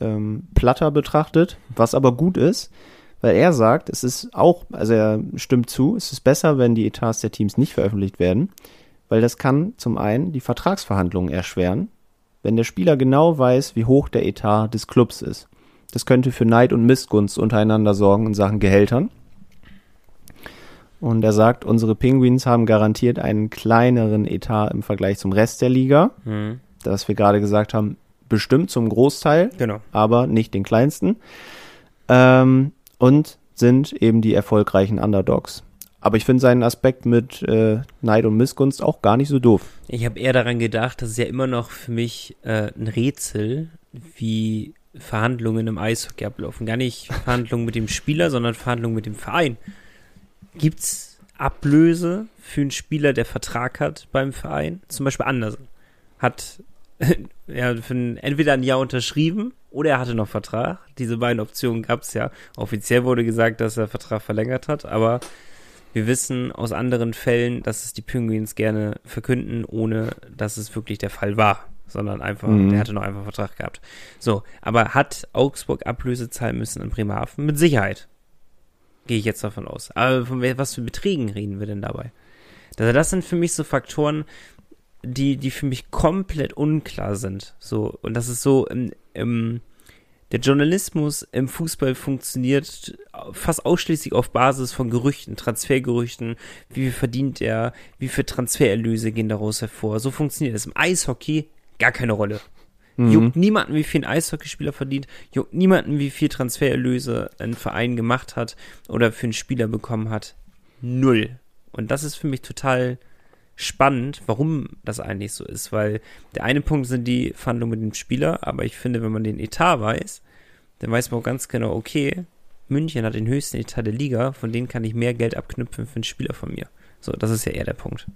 ähm, platter betrachtet, was aber gut ist, weil er sagt, es ist auch, also er stimmt zu, es ist besser, wenn die Etats der Teams nicht veröffentlicht werden, weil das kann zum einen die Vertragsverhandlungen erschweren, wenn der Spieler genau weiß, wie hoch der Etat des Clubs ist. Das könnte für Neid und Missgunst untereinander sorgen in Sachen Gehältern. Und er sagt, unsere Penguins haben garantiert einen kleineren Etat im Vergleich zum Rest der Liga. Mhm. Das wir gerade gesagt haben, bestimmt zum Großteil, Genau. aber nicht den kleinsten. Ähm, und sind eben die erfolgreichen Underdogs. Aber ich finde seinen Aspekt mit äh, Neid und Missgunst auch gar nicht so doof. Ich habe eher daran gedacht, dass es ja immer noch für mich äh, ein Rätsel, wie Verhandlungen im Eishockey ablaufen. Gar nicht Verhandlungen mit dem Spieler, sondern Verhandlungen mit dem Verein. Gibt's Ablöse für einen Spieler, der Vertrag hat beim Verein? Zum Beispiel Andersen. Hat [laughs] ja, ein, entweder ein Jahr unterschrieben oder er hatte noch Vertrag. Diese beiden Optionen gab's ja. Offiziell wurde gesagt, dass er Vertrag verlängert hat, aber wir wissen aus anderen Fällen, dass es die Penguins gerne verkünden, ohne dass es wirklich der Fall war, sondern einfach, Mhm. der hatte noch einfach Vertrag gehabt. So, aber hat Augsburg Ablöse zahlen müssen in Bremerhaven? Mit Sicherheit. Gehe ich jetzt davon aus. Aber von was für Beträgen reden wir denn dabei? Also das sind für mich so Faktoren, die, die für mich komplett unklar sind. So, und das ist so, im, im, der Journalismus im Fußball funktioniert fast ausschließlich auf Basis von Gerüchten, Transfergerüchten, wie viel verdient er, wie viel Transfererlöse gehen daraus hervor. So funktioniert es. Im Eishockey gar keine Rolle. Mhm. Juckt niemanden, wie viel ein Eishockeyspieler verdient, juckt niemanden, wie viel Transfererlöse ein Verein gemacht hat oder für einen Spieler bekommen hat. Null. Und das ist für mich total spannend, warum das eigentlich so ist, weil der eine Punkt sind die Verhandlungen mit dem Spieler, aber ich finde, wenn man den Etat weiß, dann weiß man auch ganz genau, okay, München hat den höchsten Etat der Liga, von denen kann ich mehr Geld abknüpfen für einen Spieler von mir. So, das ist ja eher der Punkt.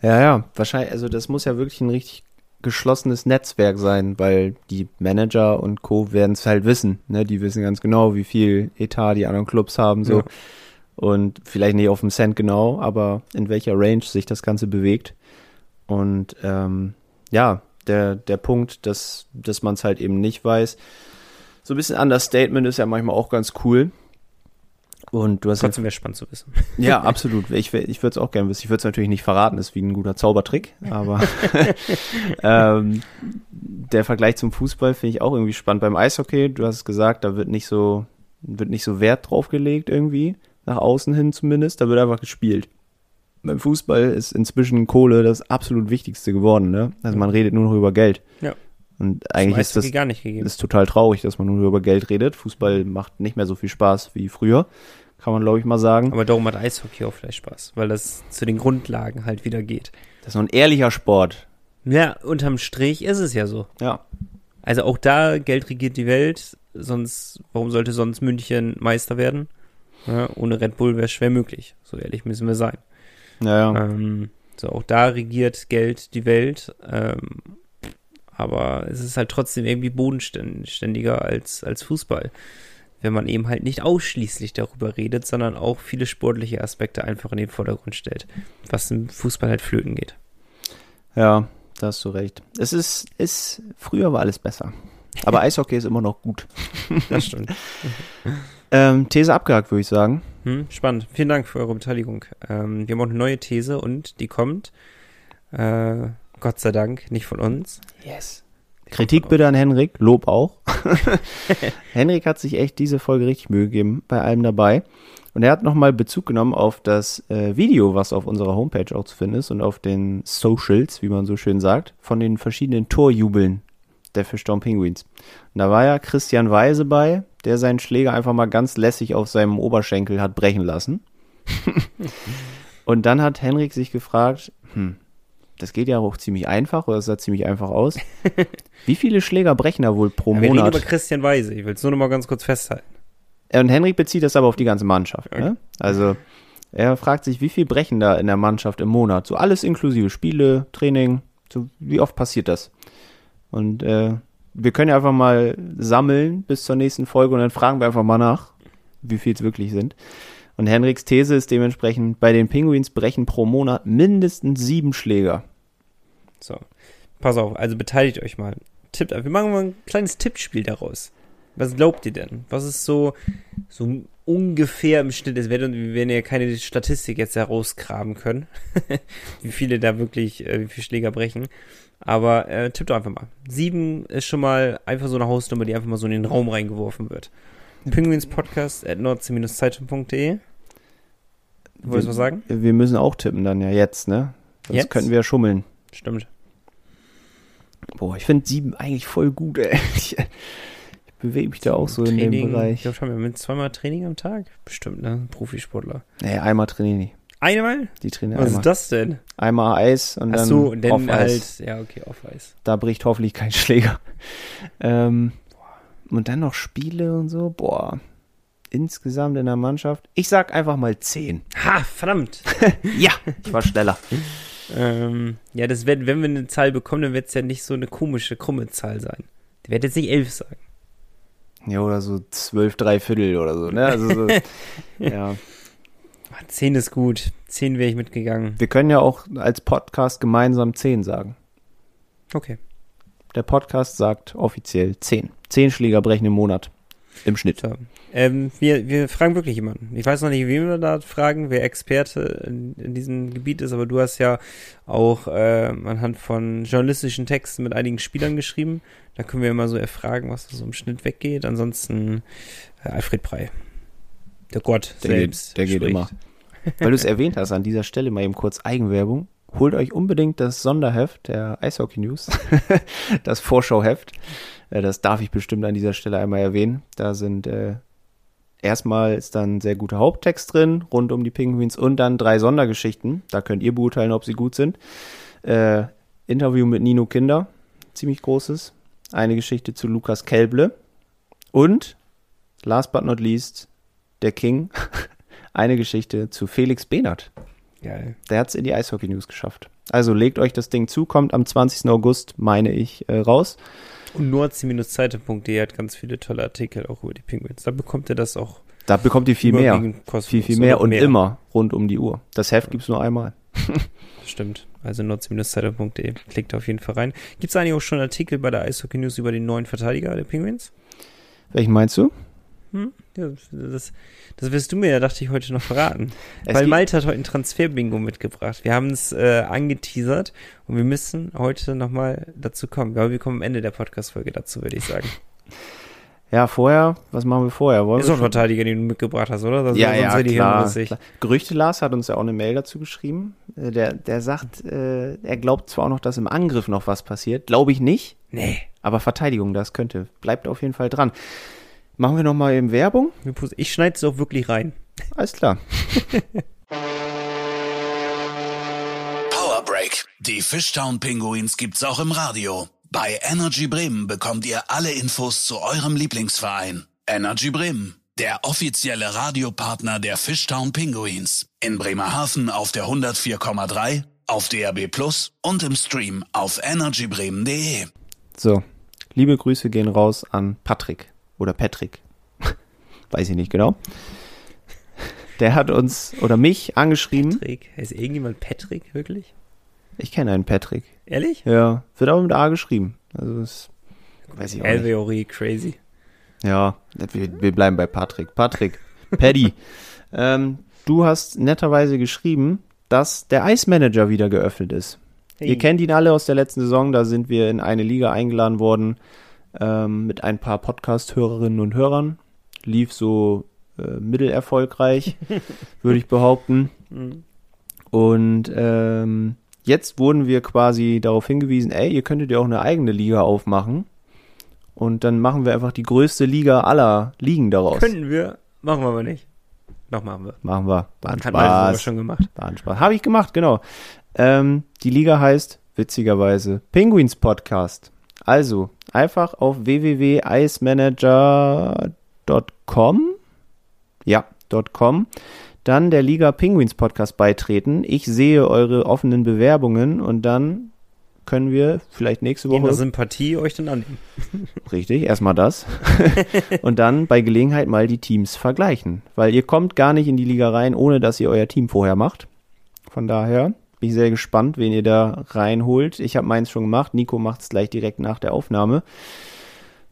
Ja, ja, wahrscheinlich, also das muss ja wirklich ein richtig geschlossenes Netzwerk sein, weil die Manager und Co. werden es halt wissen, ne? Die wissen ganz genau, wie viel Etat die anderen Clubs haben, so. Ja. Und vielleicht nicht auf dem Cent genau, aber in welcher Range sich das Ganze bewegt. Und ähm, ja, der, der Punkt, dass, dass man es halt eben nicht weiß. So ein bisschen Understatement ist ja manchmal auch ganz cool. Und du hast Trotzdem wäre spannend zu wissen. ja, [laughs] absolut. Ich, ich würde es auch gerne wissen. Ich würde es natürlich nicht verraten, ist wie ein guter Zaubertrick, aber [laughs] ähm, der Vergleich zum Fußball finde ich auch irgendwie spannend. Beim Eishockey, du hast gesagt, da wird nicht so, wird nicht so Wert drauf gelegt irgendwie, nach außen hin zumindest, da wird einfach gespielt. beim Fußball ist inzwischen Kohle das absolut Wichtigste geworden, ne? Also man redet nur noch über Geld. Ja. Und eigentlich ist das, ist total traurig, dass man nur über Geld redet. Fußball macht nicht mehr so viel Spaß wie früher. Kann man, glaube ich, mal sagen. Aber darum hat Eishockey auch vielleicht Spaß, weil das zu den Grundlagen halt wieder geht. Das ist so ein ehrlicher Sport. Ja, unterm Strich ist es ja so. Ja. Also auch da, Geld regiert die Welt, sonst, warum sollte sonst München Meister werden? Ja, ohne Red Bull wäre es schwer möglich, so ehrlich müssen wir sein. Ja, ja. Ähm, so, auch da regiert Geld die Welt, ähm, aber es ist halt trotzdem irgendwie bodenständiger als, als Fußball. Wenn man eben halt nicht ausschließlich darüber redet, sondern auch viele sportliche Aspekte einfach in den Vordergrund stellt, was im Fußball halt flöten geht. Ja, da hast du recht. Es ist, ist, früher war alles besser. Aber [laughs] Eishockey ist immer noch gut. Das stimmt. [laughs] Ähm, These abgehakt, würde ich sagen. Hm, spannend. Vielen Dank für eure Beteiligung. Ähm, wir haben auch eine neue These und die kommt, äh, Gott sei Dank, nicht von uns. Yes. Kritik bitte an Henrik, Lob auch. [laughs] Henrik hat sich echt diese Folge richtig Mühe gegeben, bei allem dabei. Und er hat nochmal Bezug genommen auf das äh, Video, was auf unserer Homepage auch zu finden ist und auf den Socials, wie man so schön sagt, von den verschiedenen Torjubeln der Fischtown Penguins. Und da war ja Christian Weise bei, der seinen Schläger einfach mal ganz lässig auf seinem Oberschenkel hat brechen lassen. [laughs] und dann hat Henrik sich gefragt, hm, das geht ja auch ziemlich einfach oder es sah ziemlich einfach aus. [laughs] Wie viele Schläger brechen da wohl pro Ja, wir reden Monat? über Christian Weise. Ich will es nur noch mal ganz kurz festhalten. Und Henrik bezieht das aber auf die ganze Mannschaft. Ne? Also er fragt sich, wie viel brechen da in der Mannschaft im Monat? So alles inklusive Spiele, Training, so wie oft passiert das? Und äh, wir können ja einfach mal sammeln bis zur nächsten Folge und dann fragen wir einfach mal nach, wie viel es wirklich sind. Und Henriks These ist dementsprechend, bei den Penguins brechen pro Monat mindestens sieben Schläger. So. Pass auf, also beteiligt euch mal. Tippt, wir machen mal ein kleines Tippspiel daraus. Was glaubt ihr denn? Was ist so, so ungefähr im Schnitt? Es wir werden ja keine Statistik jetzt herausgraben können, [laughs] wie viele da wirklich, äh, wie viele Schläger brechen. Aber äh, tippt doch einfach mal. Sieben ist schon mal einfach so eine Hausnummer, die einfach mal so in den Raum reingeworfen wird. Penguins Podcast at nordsee-zeitung.de. Du wolltest was sagen? Wir müssen auch tippen dann ja jetzt, ne? Sonst Jetzt? könnten wir ja schummeln. Stimmt. Boah, ich finde sieben eigentlich voll gut, ey. [laughs] Ich, ich bewege mich da auch so in dem Ich Bereich. glaube schon, wir haben zweimal Training am Tag. Bestimmt, ne? Profisportler. Nee, einmal trainieren die. Einmal? Die trainieren Was einmal. ist das denn? Einmal Eis und Ach dann, so, und dann auf Eis. halt, ja, okay, auf Eis. Da bricht hoffentlich kein Schläger. [laughs] Ähm, und dann noch Spiele und so. Boah. Insgesamt in der Mannschaft. Ich sag einfach mal zehn. Ha, verdammt. [laughs] Ja, ich war schneller. ähm, ja, das wird, wenn wir eine Zahl bekommen, dann wird es ja nicht so eine komische, krumme Zahl sein. Die wird jetzt nicht elf sagen. Ja, oder so zwölf, drei Viertel oder so, ne? Also so, [laughs] ja. Ah, Zehn ist gut. Zehn wäre ich mitgegangen. Wir können ja auch als Podcast gemeinsam zehn sagen. Okay. Der Podcast sagt offiziell zehn. Zehn Schläger brechen im Monat. Im Schnitt. So. Ähm, wir, wir fragen wirklich jemanden. Ich weiß noch nicht, wen wir da fragen, wer Experte in, in diesem Gebiet ist, aber du hast ja auch äh, anhand von journalistischen Texten mit einigen Spielern geschrieben. Da können wir immer so erfragen, was da so im Schnitt weggeht. Ansonsten äh, Alfred Prey. Der Gott Der geht- selbst. der geht spricht. immer. Weil du es erwähnt hast, an dieser Stelle mal eben kurz Eigenwerbung. Holt euch unbedingt das Sonderheft der Eishockey News, [laughs] das Vorschauheft. Äh, Das darf ich bestimmt an dieser Stelle einmal erwähnen. Da sind äh, erstmal ist dann ein sehr guter Haupttext drin rund um die Penguins und dann drei Sondergeschichten. Da könnt ihr beurteilen, ob sie gut sind. Äh, Interview mit Nino Kinder, ziemlich großes. Eine Geschichte zu Lukas Kelble und last but not least der King. [laughs] Eine Geschichte zu Felix Behnert. Geil. Der hat es in die Eishockey News geschafft. Also legt euch das Ding zu, kommt am 20. August, meine ich, äh, raus. Und nordsee-zeitung.de hat ganz viele tolle Artikel auch über die Penguins. Da bekommt ihr das auch Da bekommt ihr viel mehr. Viel, viel mehr und immer rund um die Uhr. Das Heft gibt's nur einmal. [laughs] Stimmt. Also nordsee-zeitung.de. Klickt auf jeden Fall rein. Gibt es eigentlich auch schon Artikel bei der Eishockey News über den neuen Verteidiger der Penguins? Welchen meinst du? Hm? Ja, das, das wirst du mir ja, dachte ich, heute noch verraten. [laughs] Es Weil Malte hat heute ein Transfer-Bingo mitgebracht. Wir haben es äh, angeteasert und wir müssen heute nochmal dazu kommen. Aber wir kommen am Ende der Podcast-Folge dazu, würde ich sagen. [laughs] Ja, vorher, was machen wir vorher? Wollen Ist doch ein Verteidiger, den du mitgebracht hast, oder? Das ja, ja, klar, klar. Gerüchte Lars hat uns ja auch eine Mail dazu geschrieben. Äh, Der, der sagt, äh, er glaubt zwar auch noch, dass im Angriff noch was passiert. Glaube ich nicht, Nee. aber Verteidigung, das könnte. Bleibt auf jeden Fall dran. Machen wir nochmal eben Werbung? Ich schneide es auch wirklich rein. Alles klar. [laughs] Power Break. Die Fishtown Pinguins gibt's auch im Radio. Bei Energy Bremen bekommt ihr alle Infos zu eurem Lieblingsverein. Energy Bremen, der offizielle Radiopartner der Fishtown Pinguins. In Bremerhaven auf der 104,3, auf DRB Plus und im Stream auf energybremen.de. So, liebe Grüße gehen raus an Patrick oder Patrick. [laughs] Weiß ich nicht genau. Der hat uns oder mich angeschrieben. Patrick. Heißt irgendjemand Patrick, wirklich? Ich kenne einen Patrick. Ehrlich? Ja, wird aber mit A geschrieben. Also das weiß ich auch nicht. Elveori, crazy. Ja, wir, wir bleiben bei Patrick. Patrick, [laughs] Paddy, ähm, du hast netterweise geschrieben, dass der Ice Manager wieder geöffnet ist. Ihr kennt ihn alle aus der letzten Saison, da sind wir in eine Liga eingeladen worden ähm, mit ein paar Podcast-Hörerinnen und Hörern. Lief so äh, mittelerfolgreich, [laughs] würde ich behaupten. Und ähm, jetzt wurden wir quasi darauf hingewiesen, ey, ihr könntet ja auch eine eigene Liga aufmachen. Und dann machen wir einfach die größte Liga aller Ligen daraus. Könnten wir, machen wir aber nicht. Noch machen wir. Machen wir. War ein Hat Spaß. schon gemacht. War ein Spaß. Habe ich gemacht, genau. Ähm, die Liga heißt, witzigerweise, Penguins Podcast. Also, einfach auf www.icemanager.com ja, .com dann der Liga Penguins Podcast beitreten. Ich sehe eure offenen Bewerbungen und dann können wir vielleicht nächste Je nach Woche Sympathie euch dann annehmen. [laughs] Richtig, erstmal das. [laughs] und dann bei Gelegenheit mal die Teams vergleichen. Weil ihr kommt gar nicht in die Liga rein, ohne dass ihr euer Team vorher macht. Von daher bin ich sehr gespannt, wen ihr da reinholt. Ich habe meins schon gemacht. Nico macht es gleich direkt nach der Aufnahme.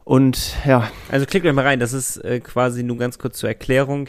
Und ja, Also klickt euch mal rein, das ist äh, quasi nur ganz kurz zur Erklärung.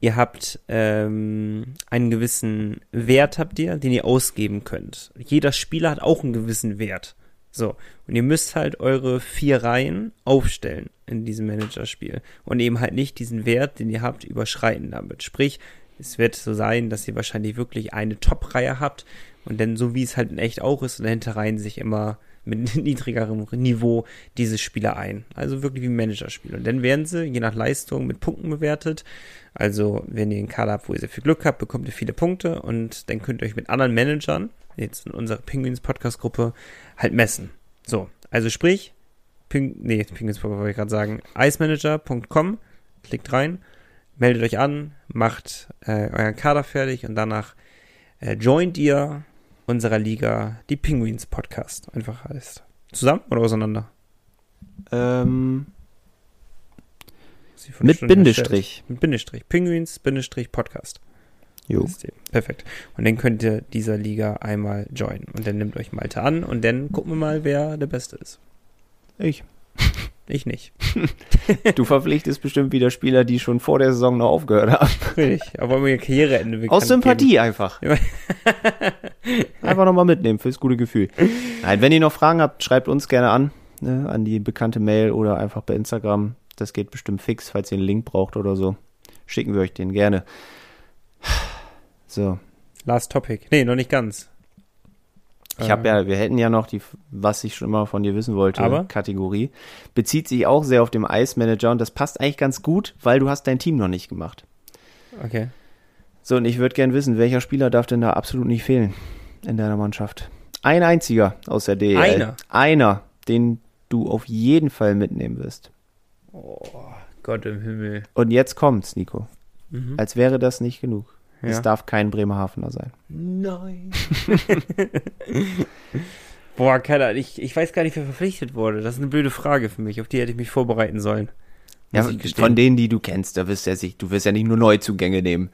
Ihr habt ähm, einen gewissen Wert, habt ihr, den ihr ausgeben könnt. Jeder Spieler hat auch einen gewissen Wert. So, und ihr müsst halt eure vier Reihen aufstellen in diesem Managerspiel und eben halt nicht diesen Wert, den ihr habt, überschreiten damit. Sprich, es wird so sein, dass ihr wahrscheinlich wirklich eine Top-Reihe habt und dann so wie es halt in echt auch ist, dahinter reihen sich immer mit [laughs] niedrigerem Niveau diese Spieler ein. Also wirklich wie ein Managerspiel. Und dann werden sie, je nach Leistung, mit Punkten bewertet. Also, wenn ihr einen Kader habt, wo ihr sehr viel Glück habt, bekommt ihr viele Punkte und dann könnt ihr euch mit anderen Managern, jetzt in unserer Penguins-Podcast-Gruppe, halt messen. So, also sprich, Ping, nee, Penguins wollte ich gerade sagen, icemanager.com, klickt rein, meldet euch an, macht äh, euren Kader fertig und danach äh, joint ihr unserer Liga die Penguins Podcast. Einfach heißt. Zusammen oder auseinander? ähm, mit Stunde Bindestrich. erstellt. Mit Bindestrich. Penguins Bindestrich Podcast. Jo. Perfekt. Und dann könnt ihr dieser Liga einmal joinen. Und dann nimmt euch Malte an und dann gucken wir mal, wer der Beste ist. Ich. [laughs] Ich nicht. [laughs] Du verpflichtest bestimmt wieder Spieler, die schon vor der Saison noch aufgehört haben. Richtig. Aber mir Karriereende bekannt Aus Sympathie geben. einfach. [laughs] Einfach nochmal mitnehmen fürs gute Gefühl. Nein, wenn ihr noch Fragen habt, schreibt uns gerne an. Ne, an die bekannte Mail oder einfach bei Instagram. Das geht bestimmt fix, falls ihr einen Link braucht oder so. Schicken wir euch den gerne. So. Last Topic. Nee, noch nicht ganz. Ich habe ja, wir hätten ja noch die, was ich schon immer von dir wissen wollte, Aber? Kategorie. Bezieht sich auch sehr auf den Ice Manager und das passt eigentlich ganz gut, weil du hast dein Team noch nicht gemacht. Okay. So, und ich würde gern wissen, welcher Spieler darf denn da absolut nicht fehlen in deiner Mannschaft? Ein einziger aus der DEL. Einer? Einer, den du auf jeden Fall mitnehmen wirst. Oh, Gott im Himmel. Und jetzt kommt's, Nico. Mhm. Als wäre das nicht genug. Es Ja. darf kein Bremerhavener sein. Nein. [laughs] Boah, keine Ahnung, ich, ich weiß gar nicht, wer verpflichtet wurde. Das ist eine blöde Frage für mich. Auf die hätte ich mich vorbereiten sollen. Ja, von denen, die du kennst, da wirst du ja, sich, du wirst ja nicht nur Neuzugänge nehmen.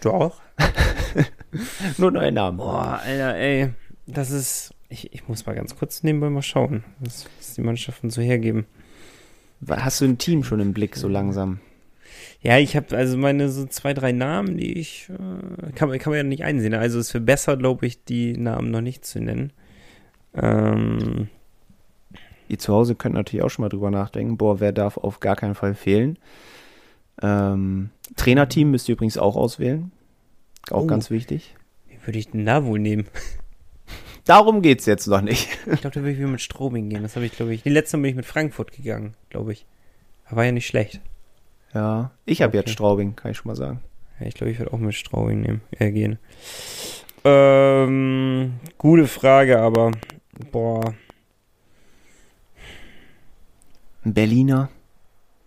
Du auch? [laughs] Nur neue Namen. Boah, Alter, ey. Das ist. Ich, ich muss mal ganz kurz nebenbei mal schauen, was, was die Mannschaften so hergeben. Hast du ein Team schon im Blick so langsam? Ja, ich habe also meine so zwei, drei Namen, die ich. Äh, kann, man- kann man ja nicht einsehen. Also es wäre besser, glaube ich, die Namen noch nicht zu nennen. Ähm. ihr zu Hause könnt natürlich auch schon mal drüber nachdenken, boah, wer darf auf gar keinen Fall fehlen. Ähm, Trainerteam müsst ihr übrigens auch auswählen. Auch Oh. ganz wichtig. Wie würde ich denn da wohl nehmen? [laughs] Darum geht's jetzt noch nicht. Ich glaube, da würde ich wieder mit Strobing gehen. Das habe ich, glaube ich. Die letzte Mal bin ich mit Frankfurt gegangen, glaube ich. War ja nicht schlecht. Ja, ich habe Okay. jetzt Straubing, kann ich schon mal sagen. Ja, ich glaube, ich würde auch mit Strobing nehmen, äh, gehen. Ähm, gute Frage, aber boah, Ein Berliner,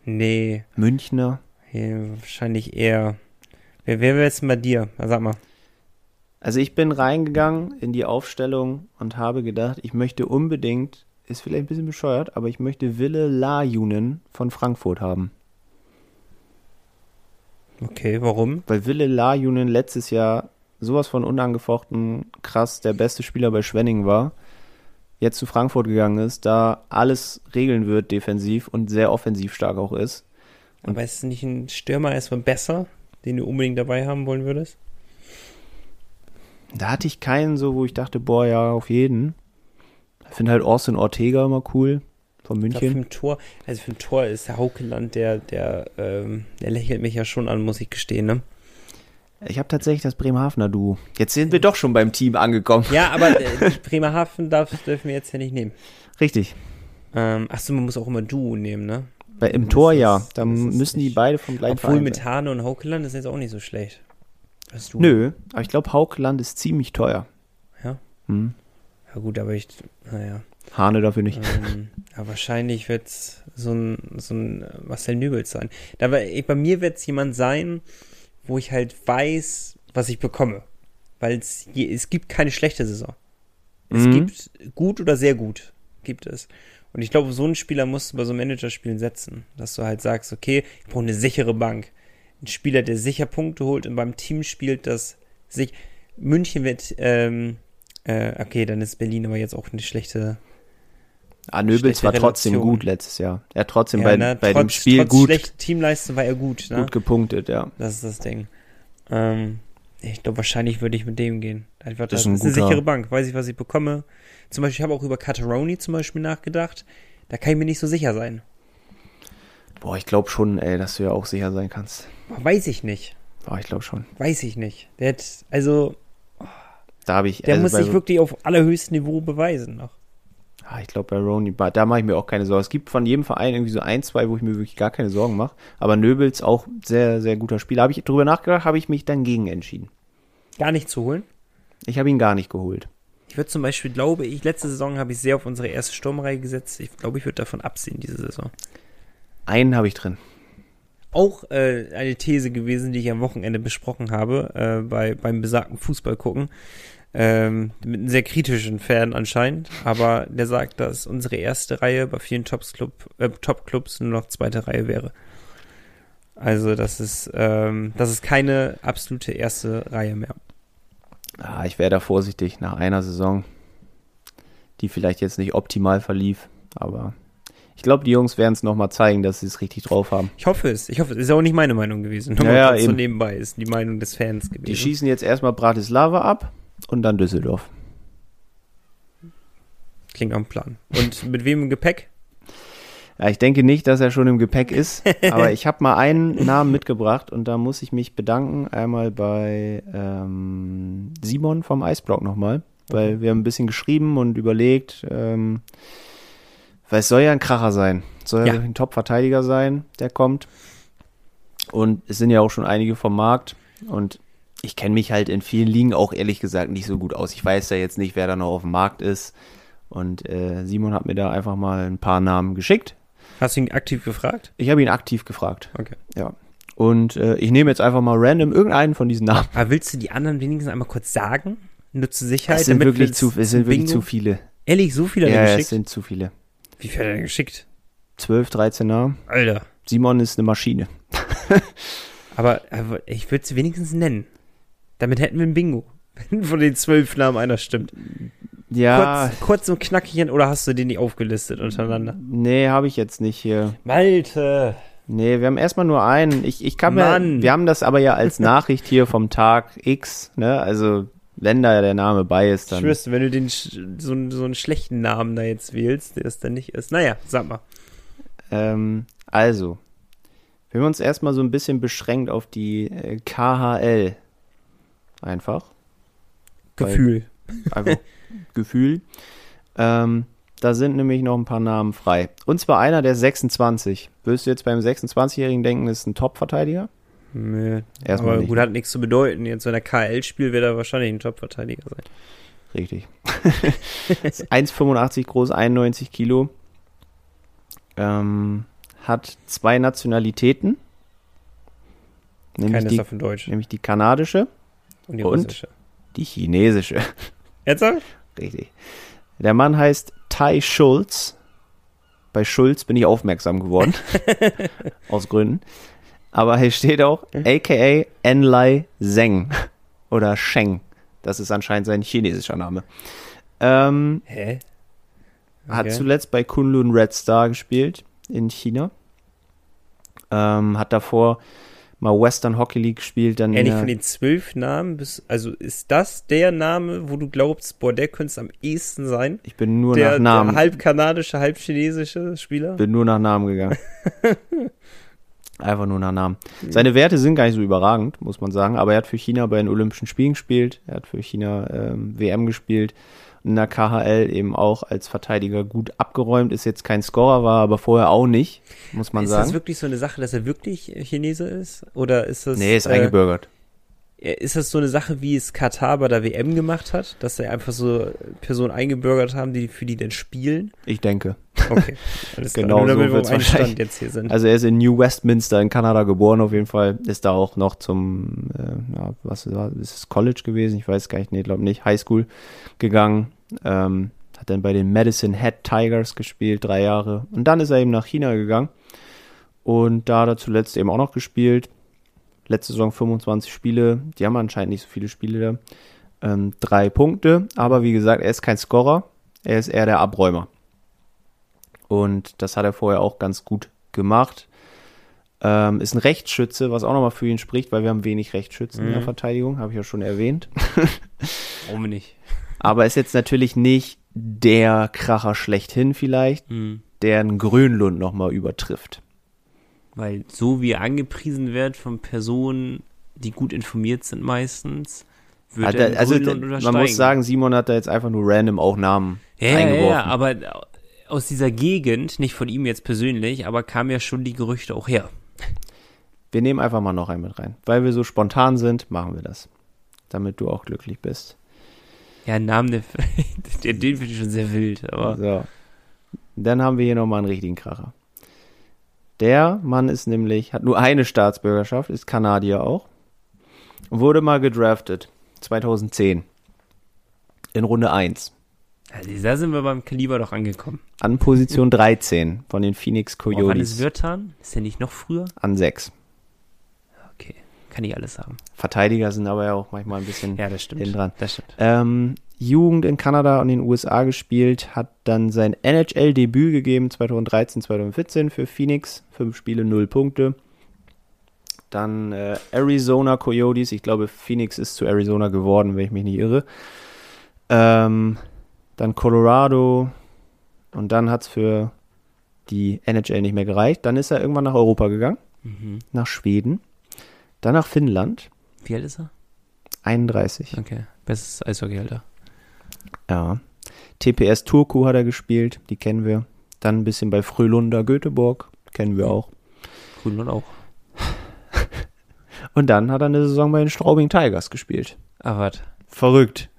nee, Münchner. hier, wahrscheinlich eher. Wer, wer wäre jetzt bei dir? Na, Sag mal. Also ich bin reingegangen in die Aufstellung und habe gedacht, ich möchte unbedingt, ist vielleicht ein bisschen bescheuert, aber ich möchte Wille Lajunen von Frankfurt haben. Okay, warum? Weil Wille Lajunen letztes Jahr sowas von unangefochten krass der beste Spieler bei Schwenning war, jetzt zu Frankfurt gegangen ist, da alles regeln wird defensiv und sehr offensiv stark auch ist. Aber ist nicht ein Stürmer erstmal besser, den du unbedingt dabei haben wollen würdest? Da hatte ich keinen so, wo ich dachte, boah, ja, auf jeden. Ich finde halt Austin Ortega immer cool von Ich glaub, für München. ein Tor, also für ein Tor ist der Haukeland, der, der, ähm, der lächelt mich ja schon an, muss ich gestehen, ne? Ich habe tatsächlich das Bremerhavener Duo. Jetzt sind wir doch schon beim Team angekommen. Ja, aber äh, [laughs] Bremerhaven darf, dürfen wir jetzt ja nicht nehmen. Richtig. Ähm, achso, man muss auch immer Duo nehmen, ne? Bei, Im Das Tor ja. Da müssen die beide vom gleichen Obwohl Verein mit. Hane und Haukeland ist jetzt auch nicht so schlecht. Du? Nö, aber ich glaube, Haugland ist ziemlich teuer. Ja? Hm. Ja gut, aber ich, naja. Hane dafür nicht. ähm, ja, wahrscheinlich wird es so ein, so ein Marcel Nübels sein. Da, bei mir wird es jemand sein, wo ich halt weiß, was ich bekomme. Weil es gibt keine schlechte Saison. Es Mhm. gibt gut oder sehr gut, gibt es. Und ich glaube, so einen Spieler musst du bei so Managerspielen setzen, dass du halt sagst, okay, ich brauche eine sichere Bank. Ein Spieler, der sicher Punkte holt und beim Team spielt, das sich. München wird, ähm, äh, okay, dann ist Berlin aber jetzt auch eine schlechte. Ah, Nöbels Schlechte war trotzdem Relation. gut letztes Jahr. Er hat trotzdem Ja, bei, ne, bei dem trotz- Spiel trotz gut, schlechter Teamleistung war er gut, ne? gut gepunktet, ja. Das ist das Ding. Ähm, ich glaube, wahrscheinlich würde ich mit dem gehen. Einfach, Das das ist ein ist eine sichere Bank. Weiß ich, was ich bekomme. Zum Beispiel, ich habe auch über Cataroni zum Beispiel nachgedacht. Da kann ich mir nicht so sicher sein. Boah, ich glaube schon, ey, dass du ja auch sicher sein kannst. Weiß ich nicht. Boah, ich glaube schon. Weiß ich nicht. Der hat, also, Da habe ich, der also muss sich wirklich auf allerhöchstem Niveau beweisen noch. Ah, ich glaube bei bei- da mache ich mir auch keine Sorgen. Es gibt von jedem Verein irgendwie so ein, zwei, wo ich mir wirklich gar keine Sorgen mache. Aber Nöbels auch sehr, sehr guter Spieler. Habe ich drüber nachgedacht, habe ich mich dann gegen entschieden. Gar nicht zu holen. Ich habe ihn gar nicht geholt. Ich würde zum Beispiel, glaube ich, letzte Saison habe ich sehr auf unsere erste Sturmreihe gesetzt. Ich glaube, ich würde davon absehen, diese Saison. Einen habe ich drin. auch äh, eine These gewesen, die ich am Wochenende besprochen habe, äh, bei, beim besagten Fußball gucken. Ähm, mit einem sehr kritischen Fan anscheinend, aber der sagt, dass unsere erste Reihe bei vielen äh, Top-Clubs nur noch zweite Reihe wäre. Also das ist, ähm, das ist keine absolute erste Reihe mehr. Ah, ich wäre da vorsichtig nach einer Saison, die vielleicht jetzt nicht optimal verlief. Aber ich glaube, die Jungs werden es nochmal zeigen, dass sie es richtig drauf haben. Ich hoffe es. Ich hoffe, es ist ja auch nicht meine Meinung gewesen. Nur Ja, mal ja, kurz so eben. nebenbei ist die Meinung des Fans gewesen. Die schießen jetzt erstmal Bratislava ab und dann Düsseldorf. Klingt am Plan. Und mit wem im Gepäck? Ja, ich denke nicht, dass er schon im Gepäck ist, [laughs] aber ich habe mal einen Namen mitgebracht und da muss ich mich bedanken. Einmal bei ähm, Simon vom Iceblock nochmal, weil wir haben ein bisschen geschrieben und überlegt, ähm, weil es soll ja ein Kracher sein. Es soll ja, Ja. ein Top-Verteidiger sein, der kommt. Und es sind ja auch schon einige vom Markt und ich kenne mich halt in vielen Ligen auch ehrlich gesagt nicht so gut aus. Ich weiß ja jetzt nicht, wer da noch auf dem Markt ist. Und äh, Simon hat mir da einfach mal ein paar Namen geschickt. Hast du ihn aktiv gefragt? Ich habe ihn aktiv gefragt. Okay. Ja. Und äh, ich nehme jetzt einfach mal random irgendeinen von diesen Namen. Aber willst du die anderen wenigstens einmal kurz sagen? Nur zur Sicherheit. Es sind wir wirklich zu, es sind wirklich zu viele. Ehrlich, so viele Ja, er es geschickt? sind zu viele. Wie viel hat er denn geschickt? 12, 13 Namen. Alter. Simon ist eine Maschine. [laughs] Aber, aber ich würde sie wenigstens nennen. Damit hätten wir ein Bingo. [laughs] Wenn von den zwölf Namen einer stimmt. Ja, Kurz, kurz und knackig, oder hast du den nicht aufgelistet untereinander? nee, habe ich jetzt nicht hier. Malte. Nee, wir haben erstmal nur einen. Ich, ich kann mir, wir haben das aber ja als Nachricht hier vom Tag X, ne? Also Wenn da der Name bei ist, Ich dann. dir, wenn du den so, einen- so einen schlechten Namen da jetzt wählst, der es dann nicht ist. Naja, sag mal. Ähm, also, wenn wir uns erstmal so ein bisschen beschränkt auf die äh, KHL einfach, Gefühl. einfach [laughs] Gefühl, ähm, da sind nämlich noch ein paar Namen frei. Und zwar einer der 26. Würdest du jetzt beim 26-Jährigen denken, ist ein Top-Verteidiger? Nö. Erstmal Aber nicht. gut, hat nichts zu bedeuten. Jetzt, wenn er KL spielt, wird er wahrscheinlich ein Top-Verteidiger sein. Richtig. [laughs] ist 1,85 groß, 91 Kilo. Ähm, hat zwei Nationalitäten. Nämlich Keines die, davon Deutsch. nämlich die kanadische, Und die Und? russische. die chinesische. [laughs] Ernsthaft? Richtig. Der Mann heißt Tai Schulz. Bei Schulz bin ich aufmerksam geworden. [laughs] Aus Gründen. Aber hier steht auch aka Enlai Zeng. Oder Sheng. Das ist anscheinend sein chinesischer Name. Ähm, Hä? Hat Okay. zuletzt bei Kunlun Red Star gespielt in China. Ähm, hat davor mal Western Hockey League gespielt. Dann Ähnlich der- von den zwölf Namen, bis, also ist das der Name, wo du glaubst, boah, der könnte es am ehesten sein? ich bin nur Der, nach Namen. der halb kanadische, halb chinesische Spieler? bin nur nach Namen gegangen. [laughs] Einfach nur nach Namen. Seine Werte sind gar nicht so überragend, muss man sagen. Aber er hat für China bei den Olympischen Spielen gespielt. Er hat für China ähm, WM gespielt. In der KHL eben auch als Verteidiger gut abgeräumt. Ist jetzt kein Scorer, war aber vorher auch nicht, muss man ist das sagen. wirklich so eine Sache, dass er wirklich Chinese ist? Oder ist das. Nee, ist äh, eingebürgert. Ist das so eine Sache, wie es Katar bei der WM gemacht hat? Dass sie einfach so Personen eingebürgert haben, die für die denn spielen? Ich denke. Okay. [laughs] Alles klar. Genau Nur so damit wir. Stand jetzt hier sind. Also er ist in New Westminster in Kanada geboren auf jeden Fall. Ist da auch noch zum, äh, ja, was war, ist es College gewesen? Ich weiß gar nicht, nee, glaube nicht. High School gegangen. Ähm, hat dann bei den Medicine Head Tigers gespielt, drei Jahre. Und dann ist er eben nach China gegangen. Und da hat er zuletzt eben auch noch gespielt. Letzte Saison 25 Spiele. Die haben anscheinend nicht so viele Spiele da. Ähm, drei Punkte. Aber wie gesagt, er ist kein Scorer. Er ist eher der Abräumer. Und das hat er vorher auch ganz gut gemacht. Ähm, ist ein Rechtsschütze, was auch nochmal für ihn spricht, weil wir haben wenig Rechtsschützen in der Mhm. Verteidigung, habe ich ja schon erwähnt. [laughs] Warum nicht? Aber ist jetzt natürlich nicht der Kracher schlechthin vielleicht, Hm. der einen Grönlund nochmal übertrifft. Weil so wie er angepriesen wird von Personen, die gut informiert sind meistens, wird er er, also man muss sagen, Simon hat da jetzt einfach nur random auch Namen ja, ja, eingeworfen. ja, aber aus dieser Gegend, nicht von ihm jetzt persönlich, aber kamen ja schon die Gerüchte auch her. Wir nehmen einfach mal noch einen mit rein. Weil wir so spontan sind, machen wir das. Damit du auch glücklich bist. Ja, ein Name, der, [laughs] der, den finde ich schon sehr wild, aber So. Dann haben wir hier nochmal einen richtigen Kracher. Der Mann ist nämlich, hat nur eine Staatsbürgerschaft, ist Kanadier auch. Wurde mal gedraftet. 2010. In Runde 1. also, da sind wir beim Kaliber doch angekommen. An Position 13 von den Phoenix Oh, wann ist Coyotes. Wirtan? Ist der nicht noch früher? An 6. Kann ich alles haben. Verteidiger sind aber ja auch manchmal ein bisschen Ja, das stimmt. dran. Das stimmt. Ähm, Jugend in Kanada und den USA gespielt, hat dann sein NHL-Debüt gegeben 2013, 2014 für Phoenix. Fünf Spiele, null Punkte. Dann äh, Arizona Coyotes, ich glaube Phoenix ist zu Arizona geworden, wenn ich mich nicht irre. Ähm, dann Colorado und dann hat es für die NHL nicht mehr gereicht. Dann ist er irgendwann nach Europa gegangen, Mhm. nach Schweden, dann nach Finnland, Wie alt ist er? 31. Okay, bestes Eishockeyhalter. Ja. TPS Turku hat er gespielt, die kennen wir. Dann ein bisschen bei Frölunda Göteborg, kennen wir auch. Grünland auch. [laughs] Und dann hat er eine Saison bei den Straubing Tigers gespielt. Ah, warte. Verrückt.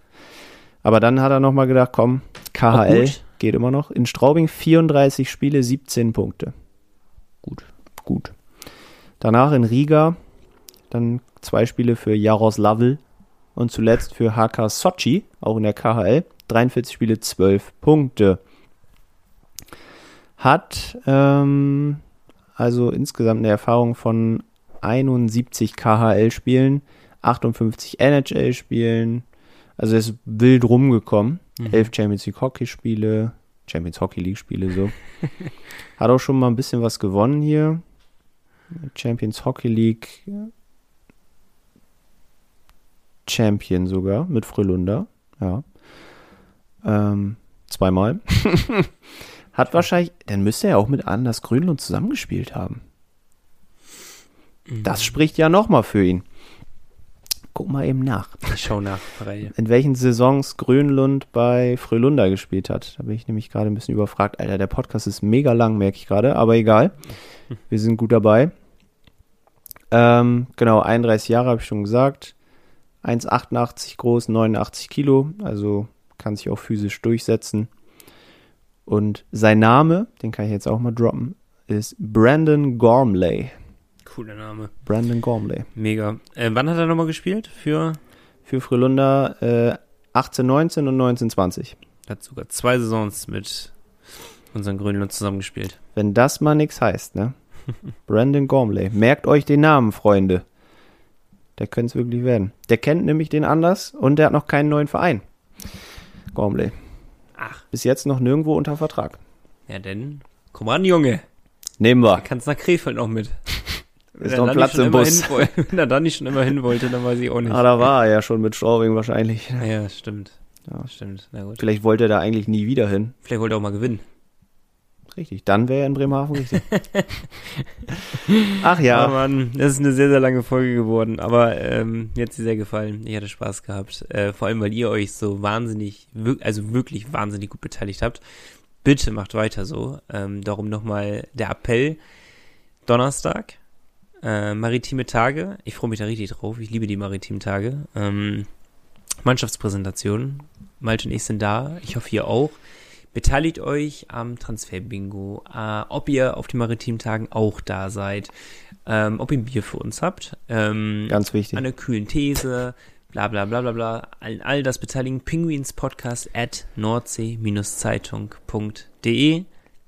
Aber dann hat er nochmal gedacht, komm, KHL geht immer noch. In Straubing 34 Spiele, 17 Punkte. Gut. Gut. Danach in Riga, dann zwei Spiele für Jaroslavl und zuletzt für HK Sochi, auch in der KHL, 43 Spiele, 12 Punkte. Hat ähm, also insgesamt eine Erfahrung von 71 KHL-Spielen, 58 NHL-Spielen. Also ist wild rumgekommen. Mhm. Elf Champions League Hockey-Spiele, Champions Hockey League-Spiele so. [laughs] Hat auch schon mal ein bisschen was gewonnen hier. Champions Hockey League Champion sogar mit Frölunda. Ja. Ähm, zweimal. [laughs] Hat wahrscheinlich, dann müsste er auch mit Anders Grünlund zusammengespielt haben. Mhm. Das spricht ja nochmal für ihn. Guck mal eben nach. Ich schau nach. In welchen Saisons Grönlund bei Frölunda gespielt hat. Da bin ich nämlich gerade ein bisschen überfragt. Alter, der Podcast ist mega lang, merke ich gerade, aber egal. [laughs] Wir sind gut dabei. Ähm, genau, 31 Jahre habe ich schon gesagt. 1,88 groß, 89 Kilo, also kann sich auch physisch durchsetzen. Und sein Name, den kann ich jetzt auch mal droppen, ist Brandon Gormley. Cooler Name. Brandon Gormley. Mega. Äh, wann hat er nochmal gespielt? Für. Für Frölunda äh, 18, 19 und 19, 20. Hat sogar zwei Saisons mit unseren Grönland zusammengespielt. Wenn das mal nichts heißt, ne? [laughs] Brandon Gormley. Merkt euch den Namen, Freunde. Der könnte es wirklich werden. Der kennt nämlich den anders und der hat noch keinen neuen Verein. Gormley. Ach. Bis jetzt noch nirgendwo unter Vertrag. Ja, denn. Komm ran, Junge. Nehmen wir. Kannst nach Krefeld noch mit. [laughs] Ist noch Platz im Bus. hin [laughs] Wenn er da nicht schon immer hin wollte, dann weiß ich auch nicht. Ah, da war er ja schon mit Straubing wahrscheinlich. Ja, stimmt. Ja. Stimmt. Na gut. Vielleicht wollte er da eigentlich nie wieder hin. Vielleicht wollte er auch mal gewinnen. Richtig. Dann wäre er in Bremerhaven richtig. Ach Ja, ja. Mann, das ist eine sehr, sehr lange Folge geworden, aber ähm, mir hat sie sehr gefallen. Ich hatte Spaß gehabt. Äh, vor allem, weil ihr euch so wahnsinnig, also wirklich wahnsinnig gut beteiligt habt. Bitte macht weiter so. Ähm, darum nochmal der Appell. Donnerstag, äh, maritime Tage. Ich freue mich da richtig drauf. Ich liebe die maritimen Tage. Ähm, Mannschaftspräsentation. Malte und ich sind da. Ich hoffe, ihr auch. Beteiligt euch am Transferbingo, äh, ob ihr auf den maritimen Tagen auch da seid, ähm, ob ihr ein Bier für uns habt, ähm, Ganz wichtig. an einer kühlen These, bla bla bla bla bla, all, all das beteiligen, Penguinspodcast at nordsee-zeitung.de.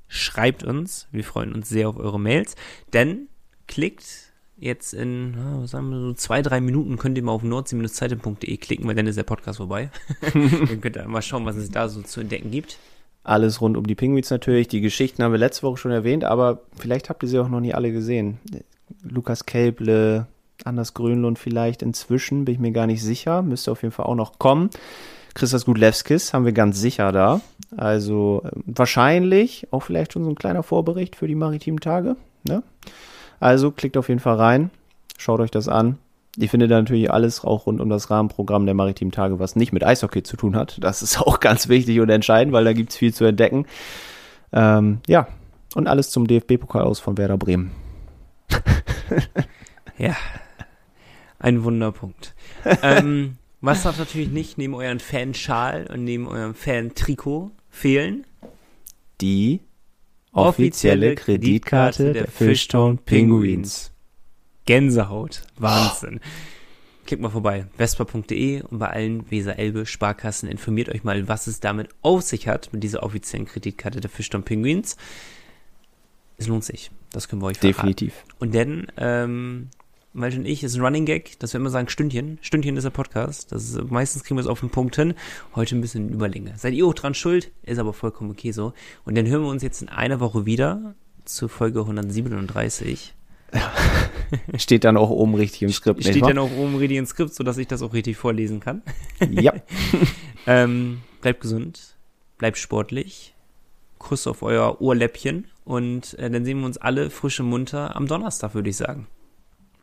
Schreibt uns, wir freuen uns sehr auf eure Mails, denn klickt jetzt in, sagen wir, so zwei, drei Minuten könnt ihr mal auf nordsee-zeitung.de klicken, weil dann ist der Podcast vorbei. [laughs] dann könnt ihr mal schauen, was es da so zu entdecken gibt. Alles rund um die Penguins natürlich. Die Geschichten haben wir letzte Woche schon erwähnt, aber vielleicht habt ihr sie auch noch nie alle gesehen. Lukas Kelble, Anders Grönlund vielleicht inzwischen, bin ich mir gar nicht sicher. Müsste auf jeden Fall auch noch kommen. Christas Gudlewskis haben wir ganz sicher da. Also äh, wahrscheinlich auch vielleicht schon so ein kleiner Vorbericht für die maritimen Tage. Ne? Also klickt auf jeden Fall rein, schaut euch das an. Ich finde da natürlich alles auch rund um das Rahmenprogramm der maritimen Tage, was nicht mit Eishockey zu tun hat. Das ist auch ganz wichtig und entscheidend, weil da gibt's viel zu entdecken. Ähm, ja, und alles zum DFB-Pokal aus von Werder Bremen. [laughs] Ja, ein Wunderpunkt. ähm, was darf natürlich nicht neben euren Fanschal und neben eurem Fan-Trikot fehlen? Die offizielle Kreditkarte der Fishtown Penguins. Gänsehaut. Wahnsinn. Klickt mal vorbei. Vespa.de und bei allen Weser-Elbe-Sparkassen informiert euch mal, was es damit auf sich hat, mit dieser offiziellen Kreditkarte der Fishtown Penguins. Es lohnt sich. Das können wir euch verraten. Definitiv. Und dann, ähm, Malte und ich, ist ein Running Gag, dass wir immer sagen Stündchen. Stündchen ist der Podcast. Das ist, meistens kriegen wir es auf den Punkt hin. Heute ein bisschen Überlänge. Seid ihr auch dran schuld? Ist aber vollkommen okay so. Und dann hören wir uns jetzt in einer Woche wieder zur Folge 137. [laughs] Steht dann auch oben richtig im Skript. nicht Steht wahr? dann auch oben richtig ins Skript, sodass ich das auch richtig vorlesen kann. Ja. [laughs] Ähm, bleibt gesund, bleibt sportlich. Kuss auf euer Ohrläppchen. Und äh, dann sehen wir uns alle frisch und munter am Donnerstag, würde ich sagen.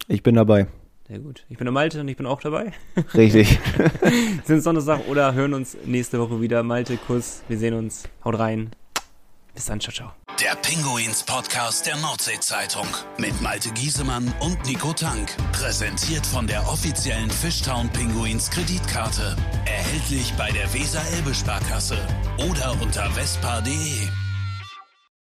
Ich bin dabei. Sehr gut. Ich bin der Malte und ich bin auch dabei. Richtig. [laughs] Sind Donnerstag oder hören uns nächste Woche wieder. Malte, Kuss, wir sehen uns. Haut rein. Bis dann, ciao, ciao. Der Pinguins Podcast der Nordsee-Zeitung mit Malte Giesemann und Nico Tank. Präsentiert von der offiziellen Fishtown Pinguins Kreditkarte. Erhältlich bei der Weser-Elbe-Sparkasse oder unter vespa.de.